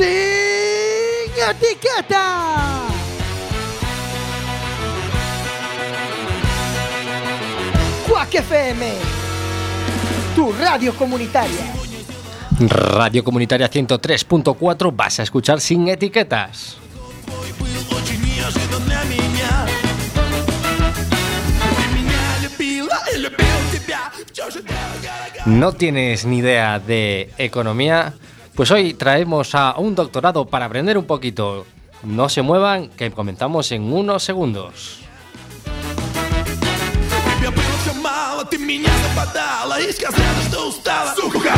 Sin etiqueta. Quack FM, tu radio comunitaria. Radio Comunitaria 103.4 vas a escuchar sin etiquetas. ¿No tienes ni idea de economía? Pues hoy traemos a un doctorado para aprender un poquito. No se muevan, que comenzamos en unos segundos. Ты меня западала и сказала, что устала Сука!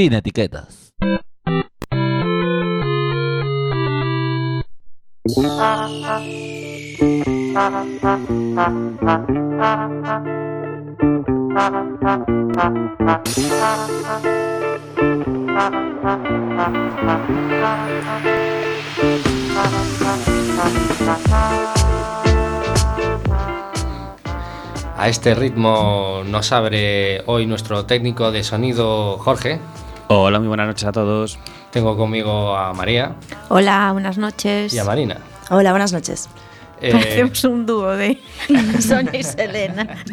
Sin etiquetas. A este ritmo nos abre hoy nuestro técnico de sonido Jorge. Hola, muy buenas noches a todos. Tengo conmigo a María Hola, buenas noches. y a Marina. Hola, buenas noches. Eh, Parecemos un dúo de Sonia y Selena.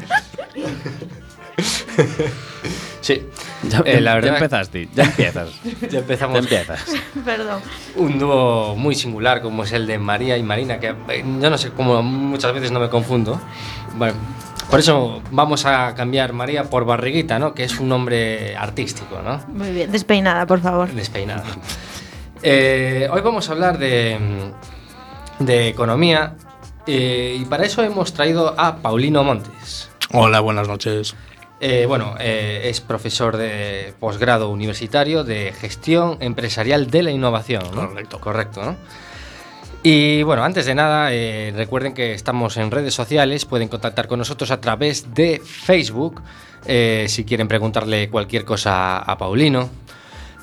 sí, Ya, Eh, la ya verdad- empezaste, ya empiezas. ya ya empezamos. empiezas. Perdón. Un dúo muy singular como es el de María y Marina, que eh, yo no sé cómo muchas veces no me confundo. Bueno, por eso vamos a cambiar María por Barriguita, ¿no? Que es un nombre artístico, ¿no? Muy bien, despeinada, por favor. Despeinada. Eh, hoy vamos a hablar de, de economía eh, y para eso hemos traído a Paulino Montes. Hola, buenas noches. Eh, bueno, eh, es profesor de posgrado universitario de gestión empresarial de la innovación. ¿no? Correcto. Correcto, ¿no? Y bueno, antes de nada, eh, recuerden que estamos en redes sociales, pueden contactar con nosotros a través de Facebook, eh, si quieren preguntarle cualquier cosa a Paulino.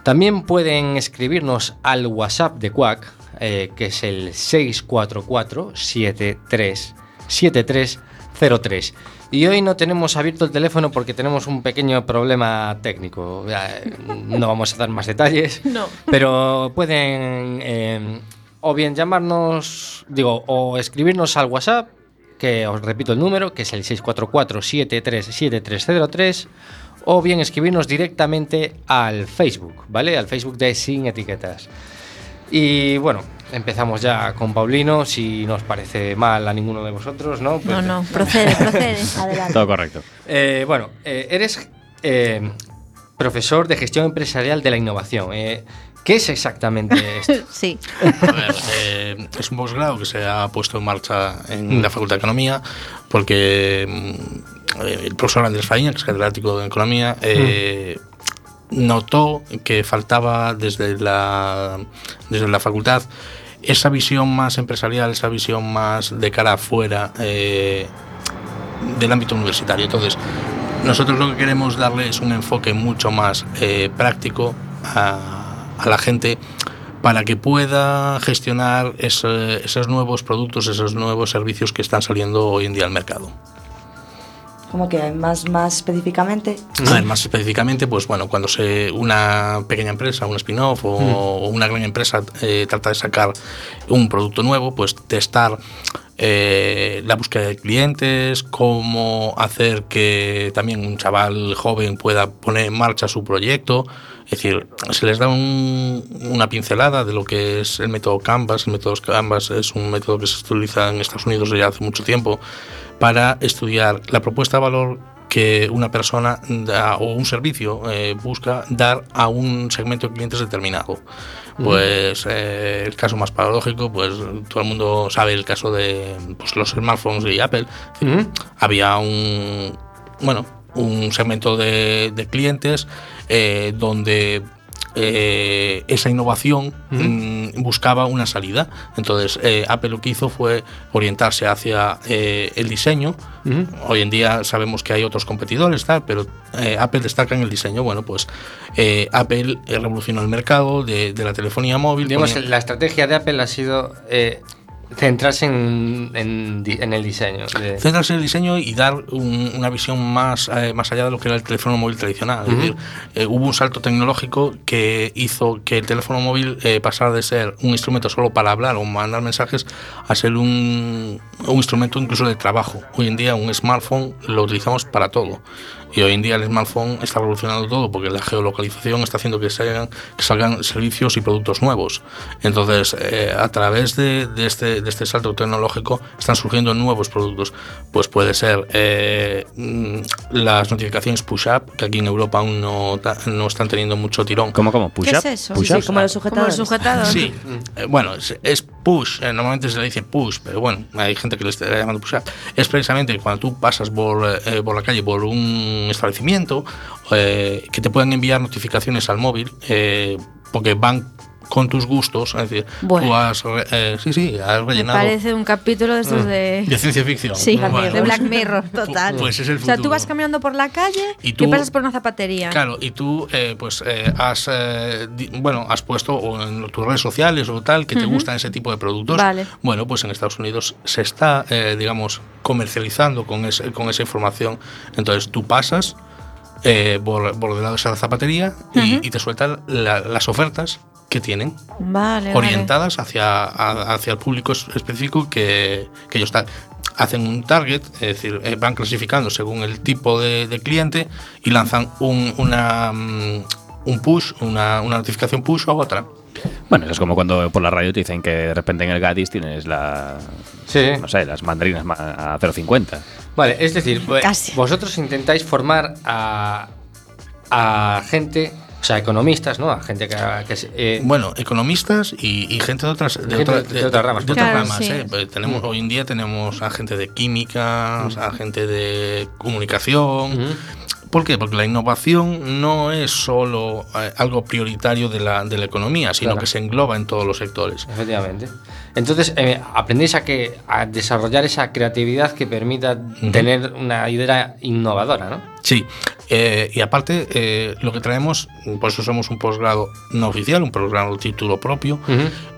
También pueden escribirnos al WhatsApp de Quack, eh, que es el 644-737303. Y hoy no tenemos abierto el teléfono porque tenemos un pequeño problema técnico. No vamos a dar más detalles. No. Pero pueden eh, o bien llamarnos, digo, o escribirnos al WhatsApp, que os repito el número, que es el 644-737303, o bien escribirnos directamente al Facebook, ¿vale? Al Facebook de Sin Etiquetas. Y bueno, empezamos ya con Paulino, si nos parece mal a ninguno de vosotros, ¿no? Pues- No, no, procede, procede. Adelante. Todo correcto. eh, bueno, eh, eres eh, profesor de gestión empresarial de la innovación. ¿Qué es exactamente esto? Sí. A ver, eh, es un posgrado que se ha puesto en marcha en la Facultad de Economía porque mm, eh, el profesor Andrés Faíña, que es catedrático de Economía, eh, notó que faltaba desde la, desde la facultad esa visión más empresarial, esa visión más de cara afuera eh, del ámbito universitario. Entonces, nosotros lo que queremos darle es un enfoque mucho más eh, práctico a, a la gente para que pueda gestionar ese- esos nuevos productos, esos nuevos servicios que están saliendo hoy en día al mercado. Como que más, más específicamente. A ver, más específicamente, pues bueno, cuando se una pequeña empresa, un spin-off o, o una gran empresa eh, trata de sacar un producto nuevo, pues testar eh, la búsqueda de clientes, cómo hacer que también un chaval joven pueda poner en marcha su proyecto. Es decir, se les da un- una pincelada de lo que es el método Canvas. El método Canvas es un método que se utiliza en Estados Unidos desde hace mucho tiempo para estudiar la propuesta de valor que una persona da, o un servicio eh, busca dar a un segmento de clientes determinado. Pues eh, el caso más paradójico, pues todo el mundo sabe el caso de pues, los smartphones y Apple. Ujú. Había un bueno un segmento de, de clientes eh, donde eh, esa innovación mm, buscaba una salida. Entonces, eh, Apple lo que hizo fue orientarse hacia eh, el diseño. Hoy en día sabemos que hay otros competidores, tal, pero eh, Apple destaca en el diseño. Bueno, pues eh, Apple revolucionó el mercado de, de la telefonía móvil. Digamos, ponía- la estrategia de Apple ha sido eh, centrarse en, en di- en el diseño. de- centrarse en el diseño y dar un- una visión más, eh, más allá de lo que era el teléfono móvil tradicional. Es decir, eh, hubo un salto tecnológico que hizo que el teléfono móvil eh, pasara de ser un instrumento solo para hablar o mandar mensajes a ser un, un instrumento incluso de trabajo. Hoy en día un smartphone lo utilizamos para todo. Y hoy en día el smartphone está revolucionando todo porque la geolocalización está haciendo que salgan, que salgan servicios y productos nuevos. Entonces, eh, a través de, de este, de este salto tecnológico están surgiendo nuevos productos. Pues puede ser eh, mm, las notificaciones push-up, que aquí en Europa aún no, no están teniendo mucho tirón. ¿Cómo, cómo? ¿Push ¿Qué es eso? ¿Push Sí, como los Como sujetador. Sí, eh, bueno, es, es push, eh, normalmente se le dice push, pero bueno, hay gente que le está llamando push. Es precisamente cuando tú pasas por, eh, por la calle, por un establecimiento, eh, que te puedan enviar notificaciones al móvil, eh, porque van con tus gustos, es decir, Bueno. tú has, eh, sí, sí, has Me rellenado parece un capítulo de estos de de. ciencia ficción. Sí, Bueno, de Black Mirror, total. Pues es el o sea, tú vas caminando por la calle Y tú- pasas por una zapatería. Claro, y tú eh, pues eh, has bueno has puesto o en tus redes sociales o tal que te gustan ese tipo de productos. Vale. Bueno, pues en Estados Unidos se está digamos comercializando con ese, con esa información. Entonces tú pasas por, por delante de esa zapatería y, y te sueltan la- las ofertas que tienen Vale. vale. orientadas hacia, a- hacia el público es- específico que, que ellos tal- hacen un target, es decir, eh, van clasificando según el tipo de, de cliente y lanzan un, una, mm, un push, una, una notificación push o otra. Bueno, eso es como cuando por la radio te dicen que de repente en el Gadis tienes la. Sí. No sé, las mandarinas ma- a 0,50. Vale, es decir, Casi. vosotros intentáis formar a, a gente, o sea, economistas, ¿no? A gente que, eh, Bueno, economistas y, y gente de otras, de Gente otra- de otras ramas. de otras Claro, ramas, sí. ¿eh? Pues tenemos, Hoy en día tenemos a gente de química, a gente de comunicación. Ujú. ¿Por qué? Porque la innovación no es solo eh, algo prioritario de la, de la economía, sino Claro. que se engloba en todos los sectores. Efectivamente. Entonces, eh, aprendéis a que a desarrollar esa creatividad que permita tener una idea innovadora, ¿no? Sí, eh, y aparte eh, lo que traemos, por eso somos un posgrado no oficial, un posgrado título propio,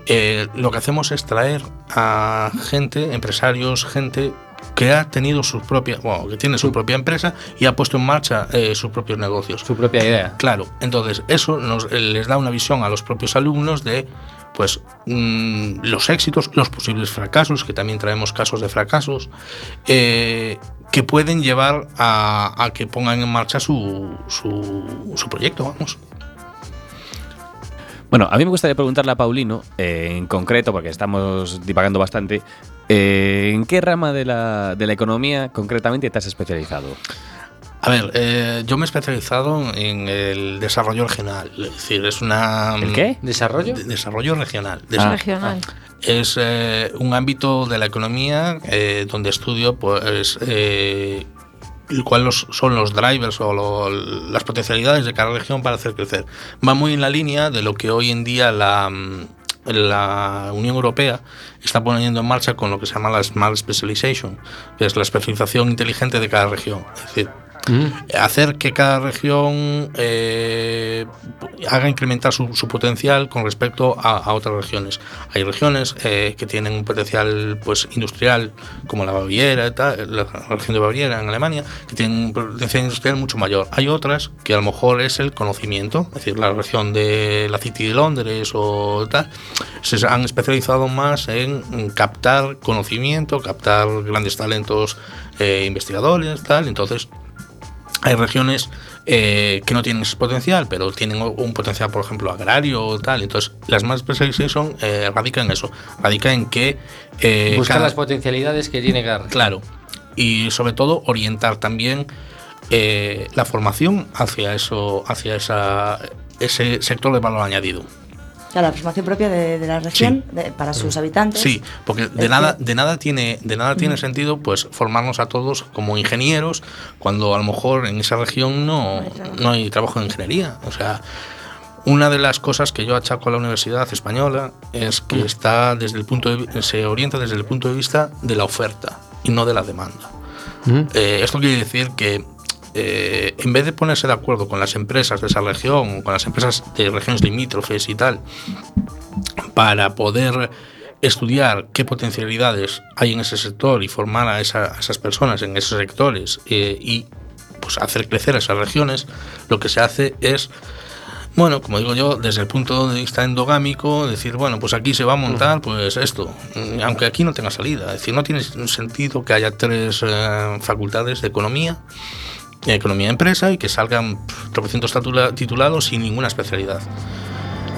eh, lo que hacemos es traer a gente, empresarios, gente que ha tenido su propia, bueno, que tiene su propia empresa y ha puesto en marcha eh, sus propios negocios. Su propia idea. Claro, entonces eso nos, les da una visión a los propios alumnos de pues mm, los éxitos, los posibles fracasos, que también traemos casos de fracasos, eh, que pueden llevar a, que pongan en marcha su, su, su proyecto, vamos. Bueno, a mí me gustaría preguntarle a Paulino, eh, en concreto, porque estamos divagando bastante, eh, ¿en qué rama de la, de la economía concretamente te has especializado? A ver, eh, yo me he especializado en el desarrollo regional, es decir, es una... ¿El qué? ¿Desarrollo? de- desarrollo regional. Ah. Regional. Es eh, un ámbito de la economía eh, donde estudio pues, eh, el cual los- son los drivers o lo- las potencialidades de cada región para hacer crecer. Va muy en la línea de lo que hoy en día la, mm, la Unión Europea está poniendo en marcha con lo que se llama la Smart Specialization, que es la especialización inteligente de cada región. Es decir, hacer que cada región eh, haga incrementar su, potencial con respecto a, otras regiones. Hay regiones eh, que tienen un potencial pues industrial como la Baviera, la región de Baviera en Alemania, que tienen un potencial industrial mucho mayor. Hay otras que a lo mejor es el conocimiento, es decir, la región de la City de Londres o tal, se han especializado más en captar conocimiento, captar grandes talentos eh, investigadores, tal. Entonces, hay regiones eh, que no tienen ese potencial, pero tienen un potencial, por ejemplo, agrario o tal. Entonces, las más specialization eh, radica en eso. Radica en que. eh, Buscar cada- las potencialidades que tiene cada Claro. Y sobre todo, orientar también eh, la formación hacia eso, hacia esa, ese sector de valor añadido. Ya, la formación propia de, de la región de- para sus habitantes. Sí, porque de Es nada, que- de nada tiene, de nada tiene sentido pues formarnos a todos como ingenieros cuando a lo mejor en esa región no, no hay trabajo de ingeniería. O sea, Una de las cosas que yo achaco a la Universidad Española es que está desde el punto de se orienta desde el punto de vista de la oferta y no de la demanda. Eh, esto quiere decir que eh, en vez de ponerse de acuerdo con las empresas de esa región, con las empresas de regiones limítrofes y tal, para poder estudiar qué potencialidades hay en ese sector y formar a, esa- a esas personas en esos sectores eh, y pues hacer crecer esas regiones, lo que se hace es bueno, como digo yo, desde el punto de vista endogámico, decir, bueno, pues aquí se va a montar, pues esto, mm, aunque aquí no tenga salida. Es decir, no tiene sentido que haya tres eh, facultades de economía, de economía empresa, y que salgan pff, tropecientos tatula- titulados sin ninguna especialidad.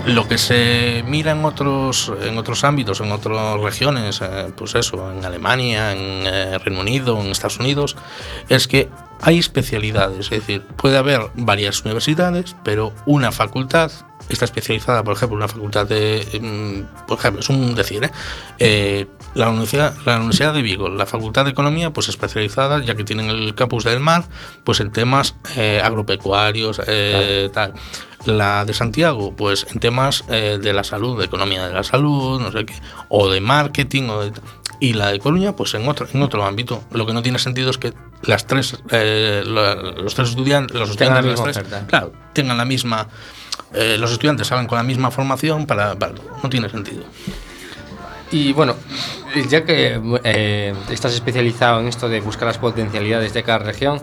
Lo que se mira en otros, en otros ámbitos, en otras regiones, eh, pues eso, en Alemania, en eh, Reino Unido, en Estados Unidos, es que hay especialidades. Es decir, puede haber varias universidades, pero una facultad está especializada, por ejemplo, una facultad de. mm, Por ejemplo, es un decir, ¿eh? Eh, la, universidad, la Universidad de Vigo, la Facultad de Economía, pues especializada, ya que tienen el campus del mar, pues en temas eh, agropecuarios, eh, tal. La de Santiago, pues en temas eh, de la salud, de economía de la salud, no sé qué, o de marketing, o de, y la de Coruña, pues en otro, en otro ámbito. Lo que no tiene sentido es que las tres, eh, la- los tres estudiantes, los Tengan estudiantes la de las misma tres, claro, tengan la misma, eh, los estudiantes salgan con la misma formación para, para- no tiene sentido. Y bueno, ya que eh, estás especializado en esto de buscar las potencialidades de cada región,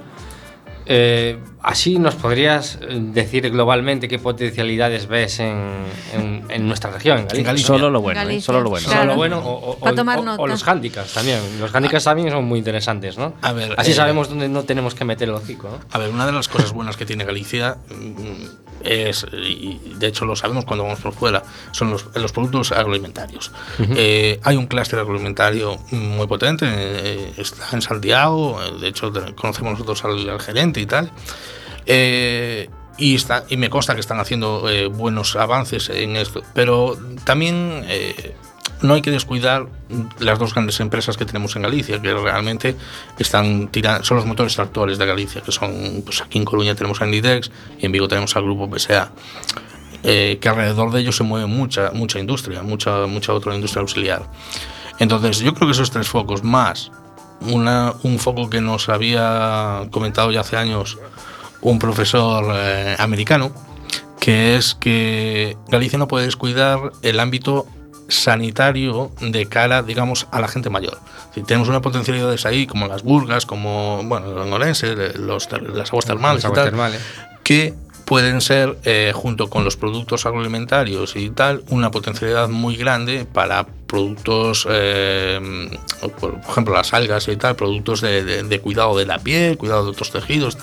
eh, así nos podrías eh, decir globalmente qué potencialidades ves en, en- en nuestra región, en Galicia. Galicia. Solo lo bueno, ¿eh? Galicia. solo lo bueno. Claro. Solo lo bueno o, o- o- o- los handicaps también. Los handicaps también son muy interesantes, ¿no? A ver, Así eh, sabemos dónde no tenemos que meter el hocico, ¿no? A ver, una de las cosas buenas que tiene Galicia mm, es, y de hecho lo sabemos cuando vamos por fuera, son los, los productos agroalimentarios. Eh, hay un clúster agroalimentario muy potente, eh, está en Santiago, eh, de hecho conocemos nosotros al, al gerente y tal. Eh, y, está, y me consta que están haciendo eh, buenos avances en esto, pero también eh, no hay que descuidar las dos grandes empresas que tenemos en Galicia, que realmente están tirando, son los motores tractores de Galicia, que son, pues aquí en Coruña tenemos a Inditex y en Vigo tenemos al grupo PSA. eh, que alrededor de ellos se mueve mucha, mucha industria, mucha, mucha otra industria auxiliar. Entonces, yo creo que esos tres focos, más una, un foco que nos había comentado ya hace años un profesor eh, americano, que es que Galicia no puede descuidar el ámbito sanitario de cara, digamos, a la gente mayor. Si tenemos una potencialidades ahí, como las burgas, como, bueno, en Orense, los, las aguas termales, Las y tal, termales. que pueden ser, eh, junto con los productos agroalimentarios y tal, una potencialidad muy grande para productos, eh, por, ejemplo, las algas y tal, productos de, de- de cuidado de la piel, cuidado de otros tejidos.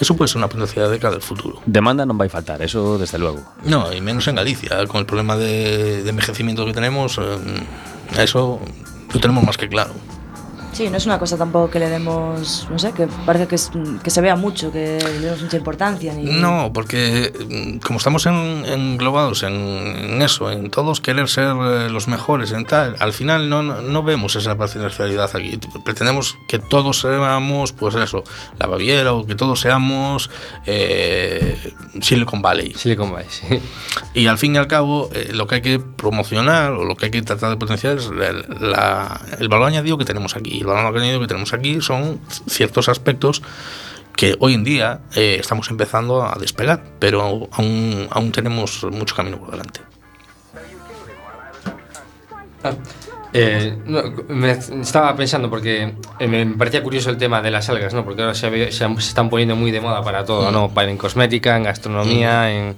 Eso puede ser una potencialidad de cara al futuro. Demanda non vai faltar, eso desde luego. No, y menos en Galicia, con el problema de, de envejecimiento que tenemos, eh, eso lo tenemos más que claro. Sí, no es una cosa tampoco que le demos, no sé, que parece que, es- que se vea mucho, que le demos mucha importancia. Ni... No, porque mm, como estamos en- englobados en, en eso, en todos querer ser eh, los mejores, en tal, al final no, no, no vemos esa parcialidad aquí. Pretendemos que todos seamos, pues eso, la Baviera o que todos seamos eh, Silicon Valley. Silicon Valley, sí. Y al fin y al cabo, eh, lo que hay que promocionar o lo que hay que tratar de potenciar es el, la- el valor añadido que tenemos aquí. El valor añadido que tenemos aquí son ciertos aspectos que hoy en día eh, estamos empezando a despegar, pero aún, aún tenemos mucho camino por delante. Eh, no, me estaba pensando porque eh, me parecía curioso el tema de las algas, ¿no? Porque ahora se, se, están poniendo muy de moda para todo, ¿no? Para en cosmética, en gastronomía, en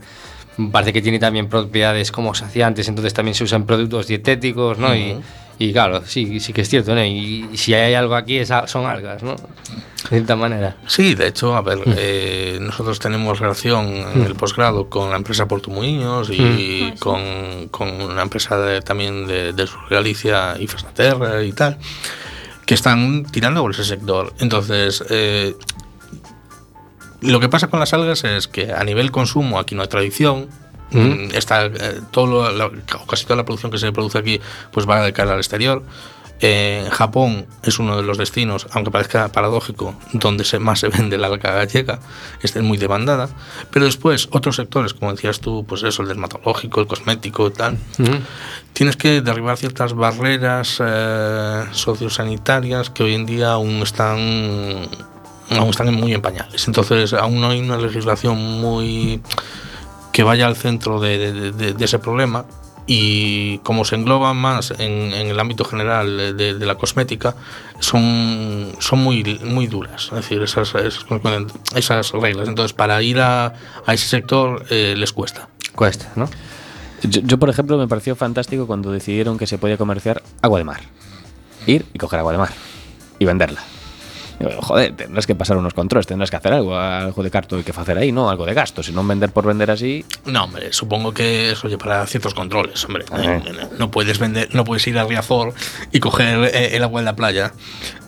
parece que tiene también propiedades como saciantes, entonces también se usan productos dietéticos, ¿no? y, y claro, sí, sí que es cierto, ¿no? Y, y si hay algo aquí es, son algas, ¿no? De cierta manera. Sí, de hecho, a ver, eh, nosotros tenemos relación en el posgrado con la empresa Portumuiños y con, con una empresa de- también de, de Sur Galicia y Fesaterra y tal, que están tirando por ese sector. Entonces, eh, lo que pasa con las algas es que a nivel consumo aquí no hay tradición. Mm, Está, eh, todo la- casi toda la producción que se produce aquí pues va de cara al exterior. Eh, Japón es uno de los destinos, aunque parezca paradójico, donde se, más se vende la alga gallega, es muy demandada. Pero después, otros sectores, como decías tú, pues eso, el dermatológico, el cosmético tal, tienes que derribar ciertas barreras eh, sociosanitarias que hoy en día aún están aún están muy en pañales. Entonces, aún no hay una legislación muy que vaya al centro de, ese problema y como se engloban más en, el ámbito general de, de la cosmética, son, son muy, muy duras, es decir, esas, esas, esas reglas. Entonces, para ir a, a ese sector eh, les cuesta. Cuesta, ¿no? Yo, yo, por ejemplo, me pareció fantástico cuando decidieron que se podía comerciar agua de mar. Ir y coger agua de mar y venderla. Digo, Joder, tendrás que pasar unos controles, tendrás que hacer algo, algo de carto hay que hacer ahí, ¿no? Algo de gasto, si no vender por vender así. No, hombre, supongo que eso para ciertos controles, hombre. Ajá. Eh, No puedes vender, no puedes ir a Riazor y coger eh, el agua en la playa.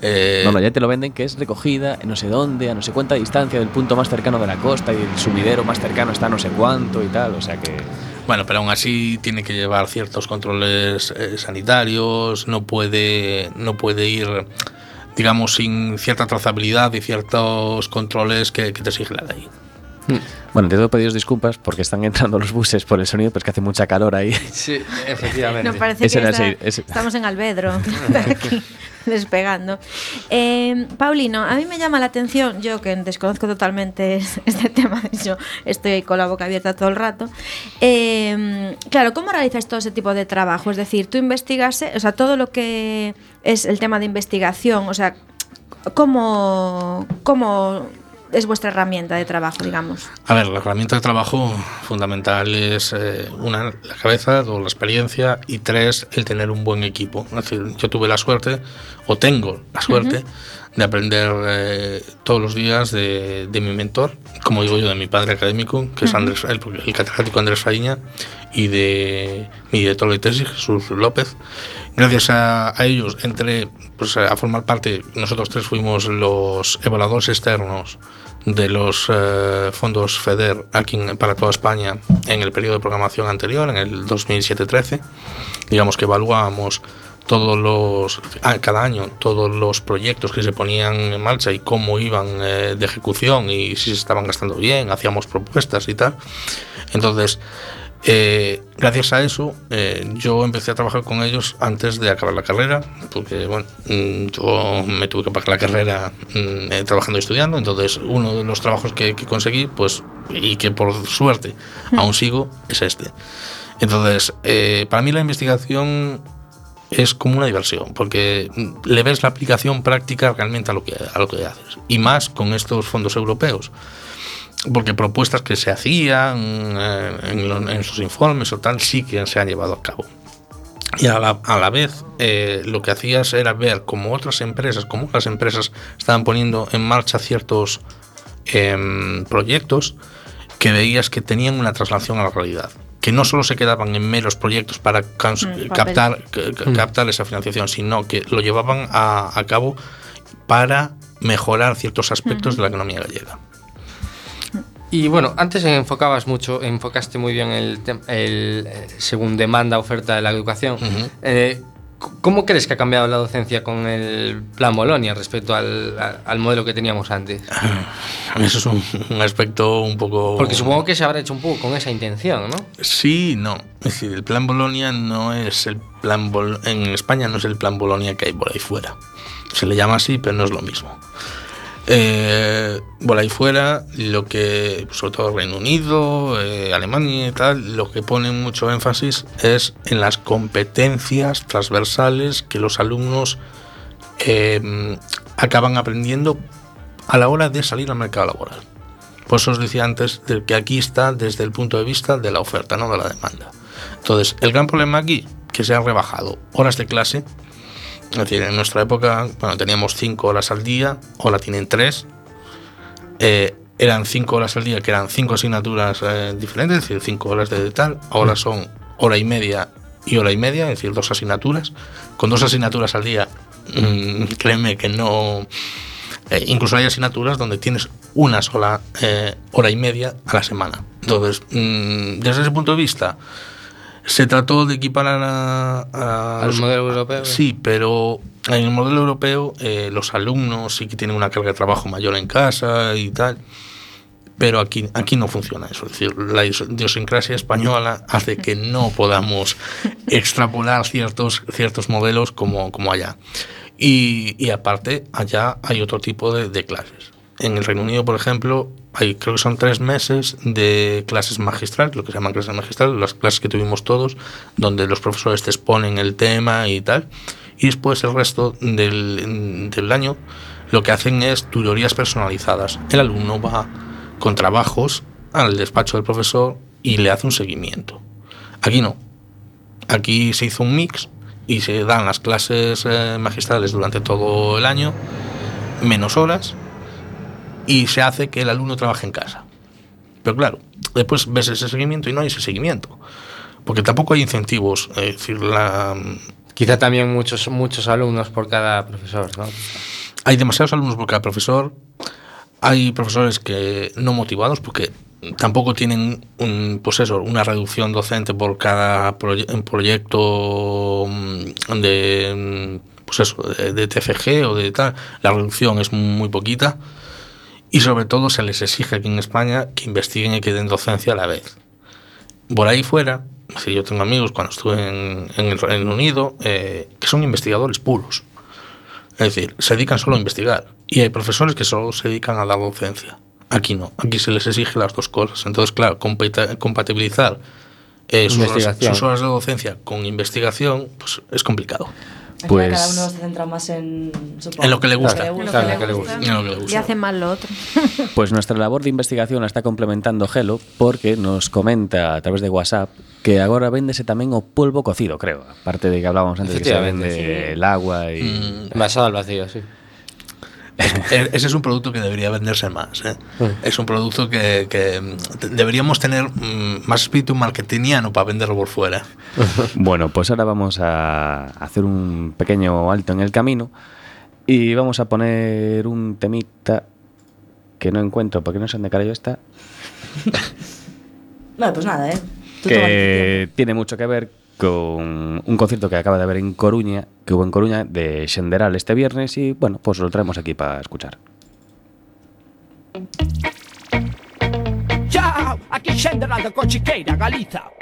Eh, No, no, ya te lo venden que es recogida en no sé dónde, a no sé cuánta distancia del punto más cercano de la costa y el sumidero más cercano está a no sé cuánto y tal, o sea que... Bueno, pero aún así tiene que llevar ciertos controles eh, sanitarios, no puede, no puede ir, digamos, sin cierta trazabilidad y ciertos controles que, que te exige la ley. Bueno, te doy pedidos disculpas porque están entrando los buses por el sonido, pero es que hace mucha calor ahí. Sí, efectivamente. Nos parece que está- estamos en Albedro, aquí, despegando. Eh, Paulino, a mí me llama la atención, yo que desconozco totalmente este tema, de hecho estoy ahí con la boca abierta todo el rato. eh, claro, ¿cómo realizas todo ese tipo de trabajo? Es decir, tú investigas, o sea, todo lo que es el tema de investigación, o sea, ¿cómo, cómo es vuestra herramienta de trabajo, digamos? A ver, la herramienta de trabajo fundamental es, eh, una, la cabeza, dos, la experiencia y tres, el tener un buen equipo. Es decir, yo tuve la suerte, o tengo la suerte, de aprender eh, todos los días de, de mi mentor, como digo yo, de mi padre académico, que es Andrés, el, el catedrático Andrés Faiña, y de mi director de tesis, Jesús López. Gracias a, a ellos entré pues, a formar parte, nosotros tres fuimos los evaluadores externos de los eh, fondos FEDER aquí para toda España en el periodo de programación anterior, en el 2007-13. Digamos que evaluábamos todos los cada año todos los proyectos que se ponían en marcha y cómo iban eh, de ejecución y si se estaban gastando bien, hacíamos propuestas y tal. Entonces, eh, gracias a eso, eh, yo empecé a trabajar con ellos antes de acabar la carrera, porque bueno, mm, yo me tuve que pagar la carrera mm, eh, trabajando y estudiando, entonces uno de los trabajos que, que conseguí, pues, y que por suerte aún sigo, es este. Entonces, eh, para mí la investigación es como una diversión, porque mm, le ves la aplicación práctica realmente a lo que, a lo que haces, y más con estos fondos europeos porque propuestas que se hacían eh, en, lo- en sus informes o tal sí que se han llevado a cabo. Y a la, a la vez eh, lo que hacías era ver cómo otras empresas, cómo las empresas estaban poniendo en marcha ciertos em, proyectos que veías que tenían una traslación a la realidad. Que no solo se quedaban en meros proyectos para cans- Mm, captar, ca- ca- captar esa financiación, sino que lo llevaban a, a cabo para mejorar ciertos aspectos de la economía gallega. Y bueno, antes enfocabas mucho, enfocaste muy bien el, el, eh, según demanda, oferta de la educación. Ujú. Eh, c- ¿Cómo crees que ha cambiado la docencia con el plan Bolonia respecto al, al- al modelo que teníamos antes? Eso es un, un aspecto un poco... Porque supongo que se habrá hecho un poco con esa intención, ¿no? Sí, no. Es decir, el plan Bolonia no es el plan Bol en España no es el plan Bolonia que hay por ahí fuera. Se le llama así, pero no es lo mismo. Eh, por ahí fuera, lo que, sobre todo Reino Unido, eh, Alemania y tal, lo que ponen mucho énfasis es en las competencias transversales que los alumnos eh, acaban aprendiendo a la hora de salir al mercado laboral. Por eso os decía antes de que aquí está desde el punto de vista de la oferta, no de la demanda. Entonces, el gran problema aquí, que se han rebajado horas de clase, es decir, en nuestra época, bueno, teníamos cinco horas al día, ahora tienen tres. Eh, eran cinco horas al día, que eran cinco asignaturas eh, diferentes, es decir, cinco horas de tal. Ahora son hora y media y hora y media, es decir, dos asignaturas. Con dos asignaturas al día, mm, créeme que no. eh, incluso hay asignaturas donde tienes una sola eh, hora y media a la semana. Entonces, mm, desde ese punto de vista, Se trató de equiparar a, a Al los- modelo europeo. Sí, pero en el modelo europeo eh, los alumnos sí que tienen una carga de trabajo mayor en casa y tal. Pero aquí, aquí no funciona eso. Es decir, la idios- idiosincrasia española hace que no podamos extrapolar ciertos, ciertos modelos como, como allá. Y, y aparte, allá hay otro tipo de, de clases. En el Reino Unido, por ejemplo, hay, creo que son tres meses de clases magistrales, lo que se llaman clases magistrales, las clases que tuvimos todos, donde los profesores te exponen el tema y tal. Y después el resto del, del año lo que hacen es tutorías personalizadas. El alumno va con trabajos al despacho del profesor y le hace un seguimiento. Aquí no. Aquí se hizo un mix y se dan las clases eh, magistrales durante todo el año, menos horas, y se hace que el alumno trabaje en casa. Pero claro, después ves ese seguimiento y no hay ese seguimiento. Porque tampoco hay incentivos. Es decir, la, Quizá también muchos, muchos alumnos por cada profesor, ¿no? hay demasiados alumnos por cada profesor. Hay profesores que no motivados porque tampoco tienen un, pues eso, una reducción docente por cada proye- proyecto mm, de, mm, pues eso, de, de TFG o de tal. La reducción es muy poquita. Y sobre todo se les exige aquí en España que investiguen y que den docencia a la vez. Por ahí fuera, si yo tengo amigos cuando estuve en, en el Reino Unido eh, que son investigadores puros. Es decir, se dedican solo a investigar. Y hay profesores que solo se dedican a dar docencia. Aquí no. Aquí se les exige las dos cosas. Entonces, claro, compatibilizar eh, sus, horas, sus horas de docencia con investigación pues, es complicado. Pues- cada uno se centra más en, supongo, En lo que le gusta. Y hace mal lo otro. Pues nuestra labor de investigación la está complementando Gelo porque nos comenta a través de WhatsApp que agora véndese tamén o polvo cocido, creo. Aparte de que hablábamos antes de que se vende sí. el agua y... Mm, Envasado al vacío, sí. E- Ese es un producto que debería venderse más. ¿eh? Es un producto que, que, mm, deberíamos tener mm, más espíritu marketingiano para venderlo por fuera. Bueno, pues ahora vamos a hacer un pequeño alto en el camino y vamos a poner un temita que no encuentro porque no sé dónde carajo está, Bueno, pues nada, ¿eh? Tú que tiene mucho que ver con un concierto que acaba de haber en Coruña, que hubo en Coruña de Xenderal este viernes y bueno, pues lo traemos aquí para escuchar. Chao, aquí Xenderal da Cochiqueira, Galiza.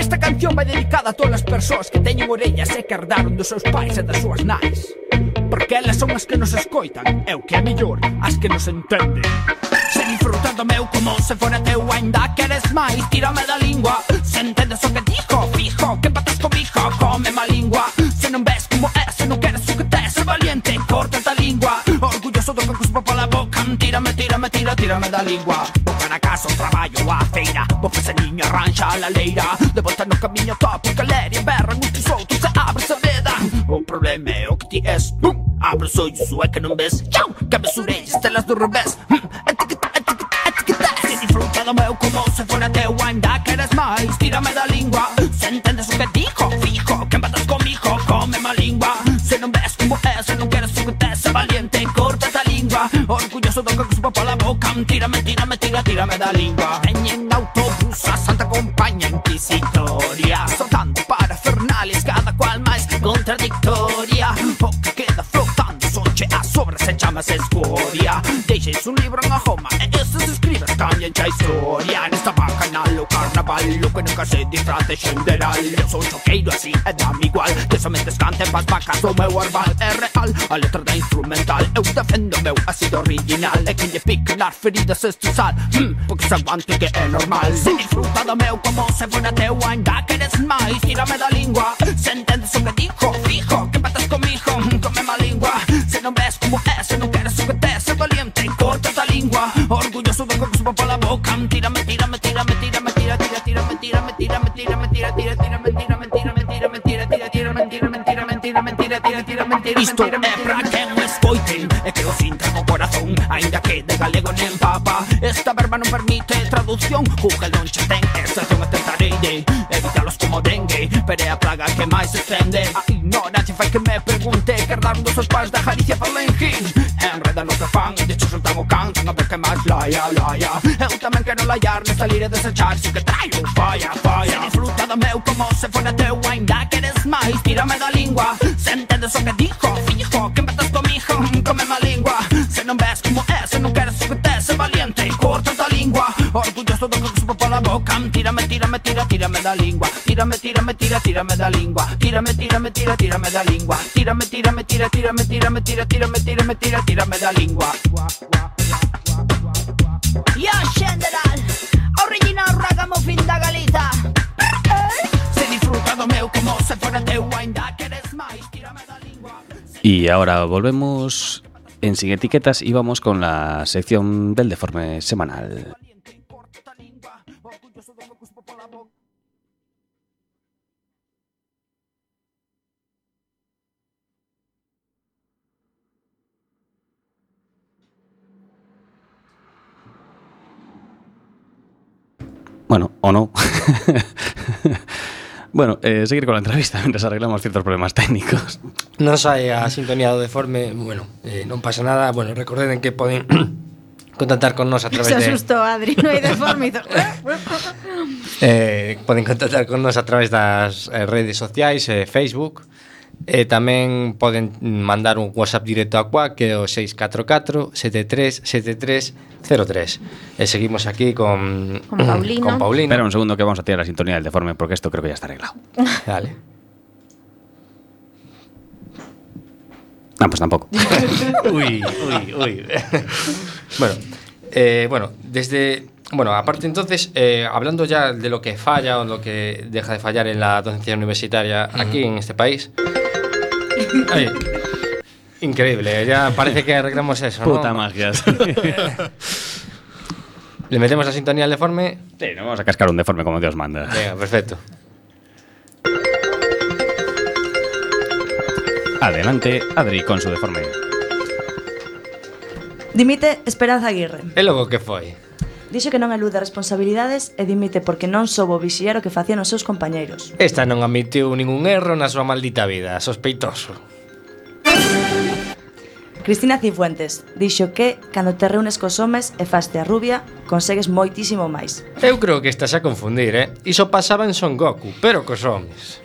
Esta canción vai dedicada a todas as persoas que teñen orellas e que herdaron dos seus pais e das súas nais. Porque elas son as que nos escoitan, e o que é mellor, as que nos entenden. Sen infruttando meu como se fora teu Ainda queres máis, tírame da lingua. Se entendes o que dijo, fijo. Que empatas con hijo, come má lingua. Se non ves como é, se non queres o que tes Ser valiente, corta da lingua. Orgulloso do que cuspo pola boca. Tírame, tírame, tira, tírame da lingua. Boca na casa, o traballo, a feira. Vou fazer niño, arranxa a leira. De volta no camiño, topo, galeria Berra, os outros, se abre, se veda O problema é o que ti és Abre os olhos, é que non ves. Chau, que cabeça orelhas, telas do revés. Hum, do meu como se fora teu Ainda queres máis, tírame da lingua Se entendes o que dijo, fijo Que empatas comigo, come má lingua Se non ves como é, se non queres o que tes Se valiente, corta a lingua Orgulloso do que cuspo pola boca Tírame, tírame, tira, tírame da lingua Veñen autobús a Santa Compañía Inquisitoria Soltando para Fernales Cada cual máis contradictoria. Que queda flotando Sonche a sobra se chama escoria. Deixes un libro en a Roma extraña historia En esta bacanal o carnaval Lo que nunca se disfrace es general Eu sou choqueiro así e dame igual. Que somente escante pas vacas o meu arbal É real, a letra da instrumental Eu defendo o meu ácido original. E que lle pique nas feridas este sal hmm, Porque se aguante que é normal. Se disfruta do meu como se foi na teu Ainda queres máis, tírame da lingua Se entendes o que dijo, fijo Que batas comigo, hmm, come má lingua Se non ves como é, se non queres o que te Se valiente, corta lingua Orgulloso vengo con su papá la boca. Tírame, tírame, tírame, tírame, tira, tira, tírame, tírame, tírame, tírame, tira, tira, tírame, tírame, tírame, tírame, tira, tira, tírame, tírame, tírame, tírame, tira, tira, tírame, tírame, Isto é pra que me escoiten, é que eu sinto no corazón, ainda que de galego nem papa. Esta verba non permite traducción, o non che ten, esa eu tentarei de evitarlos como dengue, pero é a plaga que máis se estende. A ignorancia fai que me pregunte, que dar un dos seus pais da Jalicia para Lenjín. Enreda no que fan de hecho soltan o can Ten a ver que máis laia, laia Eu tamén quero laiar, non salir e desechar. Si que traigo falla, falla Se disfruta do meu como se fora teu Ainda queres máis, tírame da lingua Se entendes o que dijo, fijo Que metas comigo, come má lingua Se non ves como é, se non queres o que te Se valiente, corta a lingua Orgulloso do que supo pola boca. Tírame, tírame, tira, tírame da lingua Tírame, tírame, tira, tírame da lingua Tírame, tírame, tira, tírame da lingua Tírame, tírame, tira, tírame, tírame, tira, tírame, tírame, tira, tírame da lingua Y ahora volvemos en Sin Etiquetas y vamos con la sección del deforme semanal. Bueno, o no. bueno, eh, seguir con la entrevista mientras arreglamos ciertos problemas técnicos. Non sai a eh, sintonía do deforme, bueno, eh, non pasa nada. Bueno, recordeden que poden contactar con nos a través Se de... Se asustou, Adri, no hai deforme. Hizo... eh, eh poden contactar con nos a través das eh, redes sociais, eh, Facebook, E tamén poden mandar un WhatsApp directo a Cuac que é o 644 73 73 03. E seguimos aquí con Con Paulino. Con Paulino. Espera un segundo que vamos a tirar la sintonía del deforme porque esto creo que ya está arreglado. Vale. Ah, pues tampoco. uy, uy, uy. bueno, eh, bueno, desde. Bueno, aparte entonces, eh, hablando ya de lo que falla o lo que deja de fallar en la docencia universitaria aquí en este país. Ay, increíble, ya parece que arreglamos eso, ¿no? Puta magia. Le metemos la sintonía al deforme. Sí, no vamos a cascar un deforme como Dios manda. Venga, perfecto. Adelante, Adri, con su deforme. Dimite Esperanza Aguirre. E logo que foi? Dixo que non alude responsabilidades e dimite porque non soubo vixiar o que facían os seus compañeiros. Esta non admitiu ningún erro na súa maldita vida, sospeitoso. Cristina Cifuentes dixo que cando te reúnes cos homes e faste a rubia, consegues moitísimo máis. Eu creo que estás a confundir, eh? Iso pasaba en Son Goku, pero cos homes.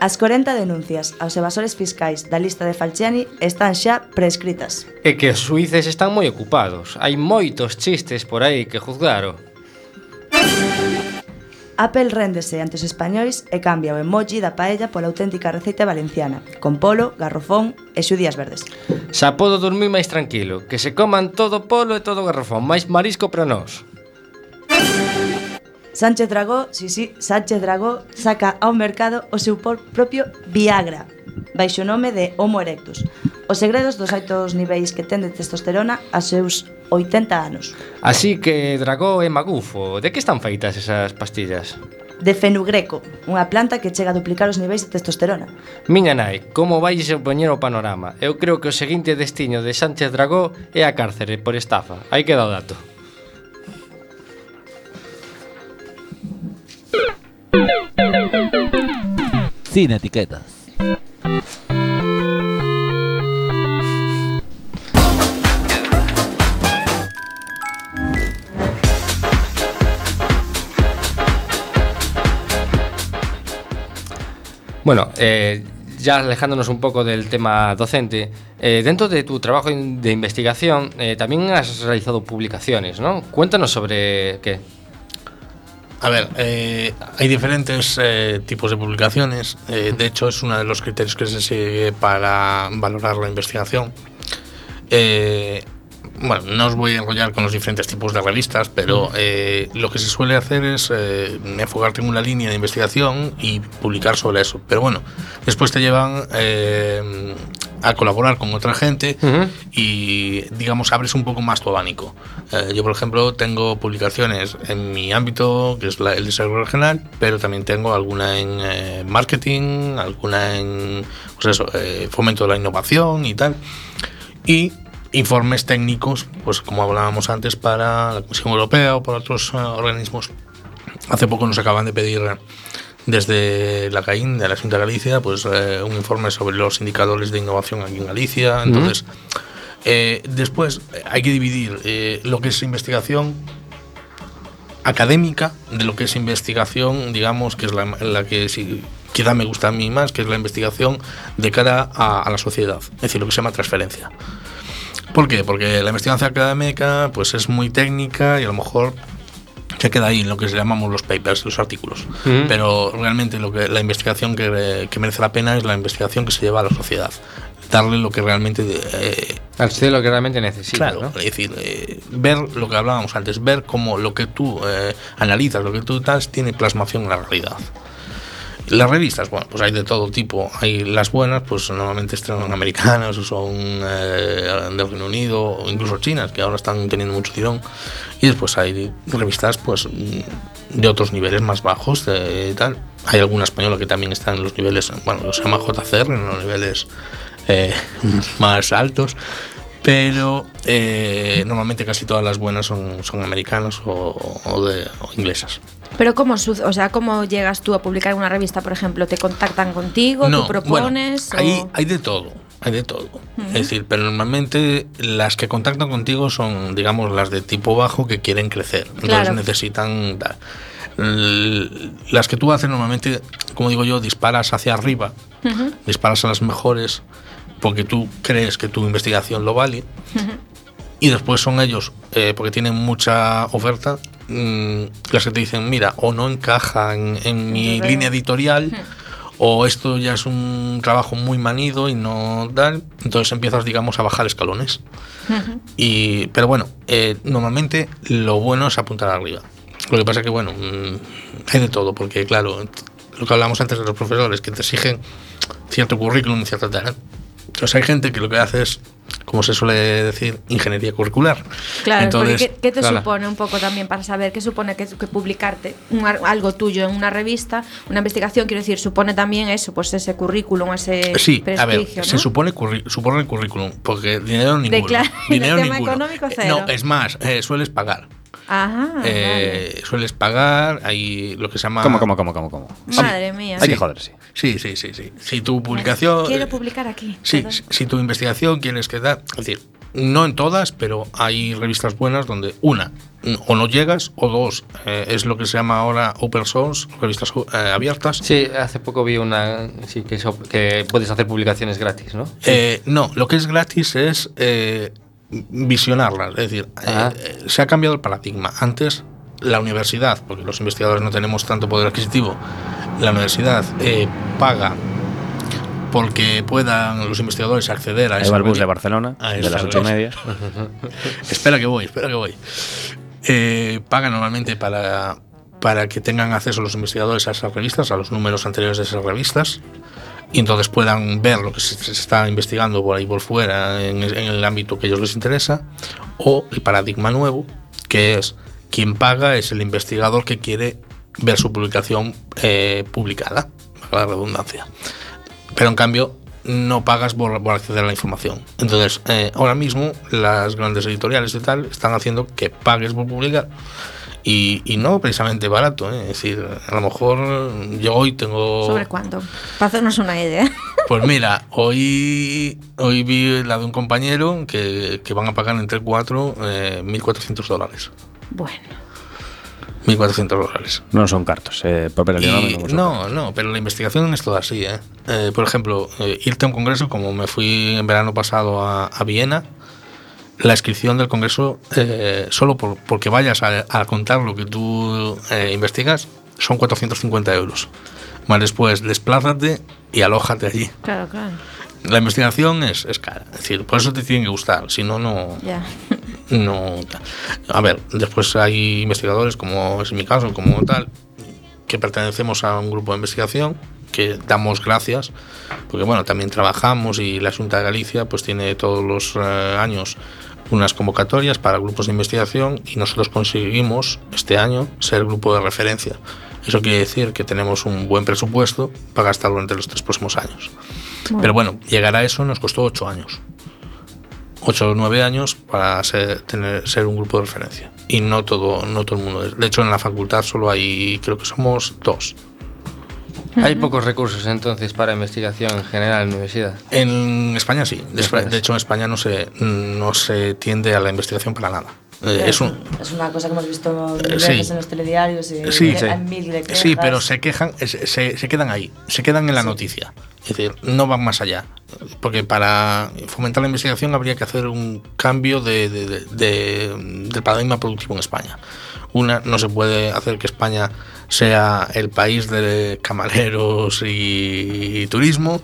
As 40 denuncias aos evasores fiscais da lista de Falciani están xa prescritas. E que os suíces están moi ocupados. Hai moitos chistes por aí que juzgaro. Oh. Apple réndese ante os españois e cambia o emoji da paella pola auténtica receita valenciana, con polo, garrofón e xudías verdes. Xa podo dormir máis tranquilo, que se coman todo polo e todo garrofón, máis marisco para nós. Sánchez Dragó, sí, sí, Sánchez Dragó saca ao mercado o seu propio Viagra, baixo o nome de Homo erectus. Os segredos dos altos niveis que ten de testosterona a seus 80 anos. Así que Dragó e Magufo, de que están feitas esas pastillas? De fenugreco, unha planta que chega a duplicar os niveis de testosterona. Miña nai, como vais a poñer o panorama? Eu creo que o seguinte destiño de Sánchez Dragó é a cárcere por estafa. Aí queda o dato. Sin etiquetas. Bueno, eh, ya alejándonos un poco del tema docente, eh, dentro de tu trabajo de investigación eh, también has realizado publicaciones, ¿no? Cuéntanos sobre qué. A ver, eh, hay diferentes eh, tipos de publicaciones. Eh, de hecho, es uno de los criterios que se sigue para valorar la investigación. Eh, bueno, no os voy a enrollar con los diferentes tipos de revistas, pero eh, lo que se suele hacer es enfocarte en una línea de investigación y publicar sobre eso. Pero bueno, después te llevan a colaborar con otra gente y, digamos, abres un poco más tu abanico. Eh, yo, por ejemplo, tengo publicaciones en mi ámbito, que es la- el desarrollo regional, pero también tengo alguna en eh, marketing, alguna en pues eso, eh, fomento de la innovación y tal. Y informes técnicos, pues como hablábamos antes, para la Comisión Europea o para otros eh, organismos. Hace poco nos acaban de pedir desde la CAIN, de la Junta de Galicia, pues eh, un informe sobre los indicadores de innovación aquí en Galicia. Entonces, Eh, después eh, hay que dividir eh, lo que es investigación académica de lo que es investigación, digamos, que es la, la que quizá me gusta a mí más, que es la investigación de cara a, a la sociedad, es decir, lo que se llama transferencia. ¿Por qué? Porque la investigación académica pues es muy técnica y a lo mejor se queda ahí en lo que llamamos los papers, los artículos. Pero realmente lo que, la investigación que, que merece la pena es la investigación que se lleva a la sociedad. Darle lo que realmente eh, Al ser lo que realmente necesitas, Claro, ¿no? es decir, eh, ver lo que hablábamos antes, ver cómo lo que tú eh, analizas, lo que tú das, tiene plasmación en la realidad. Las revistas, bueno, pues hay de todo tipo. Hay las buenas, pues normalmente son americanas o son eh, del Reino Unido o incluso chinas, que ahora están teniendo mucho tirón. Y después hay revistas, pues, de otros niveles más bajos, de tal. Hay alguna española que también está en los niveles, bueno, se llama JCR, en los niveles eh, más altos. Pero eh, normalmente casi todas las buenas son, son americanas o, o de, o inglesas. Pero ¿cómo, o sea, ¿cómo llegas tú a publicar una revista, por ejemplo? ¿Te contactan contigo? ¿Tú propones? Bueno, hay, de todo, hay de todo. Es decir, pero normalmente las que contactan contigo son, digamos, las de tipo bajo que quieren crecer. Entonces Claro. necesitan dar. Las que tú haces normalmente, como digo yo, disparas hacia arriba, disparas a las mejores porque tú crees que tu investigación lo vale y después son ellos, eh, porque tienen mucha oferta, mm, las que te dicen, mira, o no encaja en, en mi línea editorial, o esto ya es un trabajo muy manido y no tal, entonces empiezas, digamos, a bajar escalones. Y, pero bueno, eh, normalmente lo bueno es apuntar arriba. Lo que pasa que, bueno, mm, hay de todo, porque claro, lo que hablamos antes de los profesores, que te exigen cierto currículum, cierta tal. Entonces hay gente que lo que hace es, como se suele decir, ingeniería curricular. Claro, Entonces, porque ¿qué, qué te claro. supone un poco también para saber qué supone que, que publicarte un ar- algo tuyo en una revista, una investigación, quiero decir, supone también eso, pues ese currículum, ese Sí, a ver, prestigio, se supone, curri- supone el currículum, porque dinero ninguno. dinero tema ninguno. económico, Eh, cero. No, es más, eh, sueles pagar. Ajá, Eh, Sueles pagar, hay lo que se llama... ¿Cómo, cómo, cómo, cómo, cómo? Madre mía. Hay que joderse. Sí, sí, sí, sí. Si tu publicación... Quiero publicar aquí. Sí, si, si tu investigación quieres quedar, es decir, no en todas, pero hay revistas buenas donde una, o no llegas, o dos, eh, es lo que se llama ahora open source, revistas eh, abiertas. Sí, hace poco vi una. Sí, que, eso- que puedes hacer publicaciones gratis, ¿no? Eh, no, lo que es gratis es eh, visionarlas, es decir, Ah. eh, se ha cambiado el paradigma. Antes la universidad, porque los investigadores no tenemos tanto poder adquisitivo, la universidad eh, paga porque puedan los investigadores acceder a Ahí esa bus de Barcelona, a de esa las ocho y media. espera que voy, espera que voy. Eh, pagan normalmente para, para que tengan acceso los investigadores a esas revistas, a los números anteriores de esas revistas, y entonces puedan ver lo que se, se está investigando por ahí por fuera en, en el ámbito que a ellos les interesa, o el paradigma nuevo, que es quien paga es el investigador que quiere ver su publicación eh, publicada, valga la redundancia. Pero en cambio no pagas por, por acceder a la información. Entonces, eh, ahora mismo las grandes editoriales y tal están haciendo que pagues por publicar. Y, y no precisamente barato, ¿eh? es decir, a lo mejor yo hoy tengo... ¿Sobre cuánto? Para hacernos una idea. Pues mira, hoy, hoy vi la de un compañero que, que van a pagar entre 4 eh, 1.400 dólares. Bueno. 1.400 dólares. No son cartos. Eh, papel Y- no no, no, pero la investigación es toda así. ¿eh? Eh, por ejemplo, eh, irte a un congreso, como me fui en verano pasado a, a Viena, la inscripción del congreso, eh, solo por, porque vayas a, a contar lo que tú eh, investigas, son 450 euros. Más después, desplázate y alójate allí. Claro, claro. La investigación es, es cara, es decir, por eso te tiene que gustar, si no, no, Ya. No. A ver, después hay investigadores, como es mi caso, como tal, que pertenecemos a un grupo de investigación que damos gracias, porque bueno, también trabajamos y la Junta de Galicia pues tiene todos los eh, años unas convocatorias para grupos de investigación y nosotros conseguimos este año ser grupo de referencia. Eso quiere decir que tenemos un buen presupuesto para gastarlo entre los tres próximos años. Pero bueno, llegar a eso nos costó ocho años. 8 o 9 años para ser, tener, ser un grupo de referencia. Y no todo, no todo el mundo es. De hecho, en la facultad solo hay, creo que somos dos. Hay pocos recursos entonces para investigación en general en la universidad. En España sí. De, de hecho, en España no se, no se tiende a la investigación para nada. Eh, es un, Es una cosa que hemos visto mil Eh, veces sí. en los telediarios y Sí, mil de Sí, pero se quejan, se, se quedan ahí, se quedan en la noticia. Es decir, no van más allá. Porque para fomentar la investigación habría que hacer un cambio de, de- de- de- del paradigma productivo en España. Una, no se puede hacer que España sea el país de camareros y, turismo,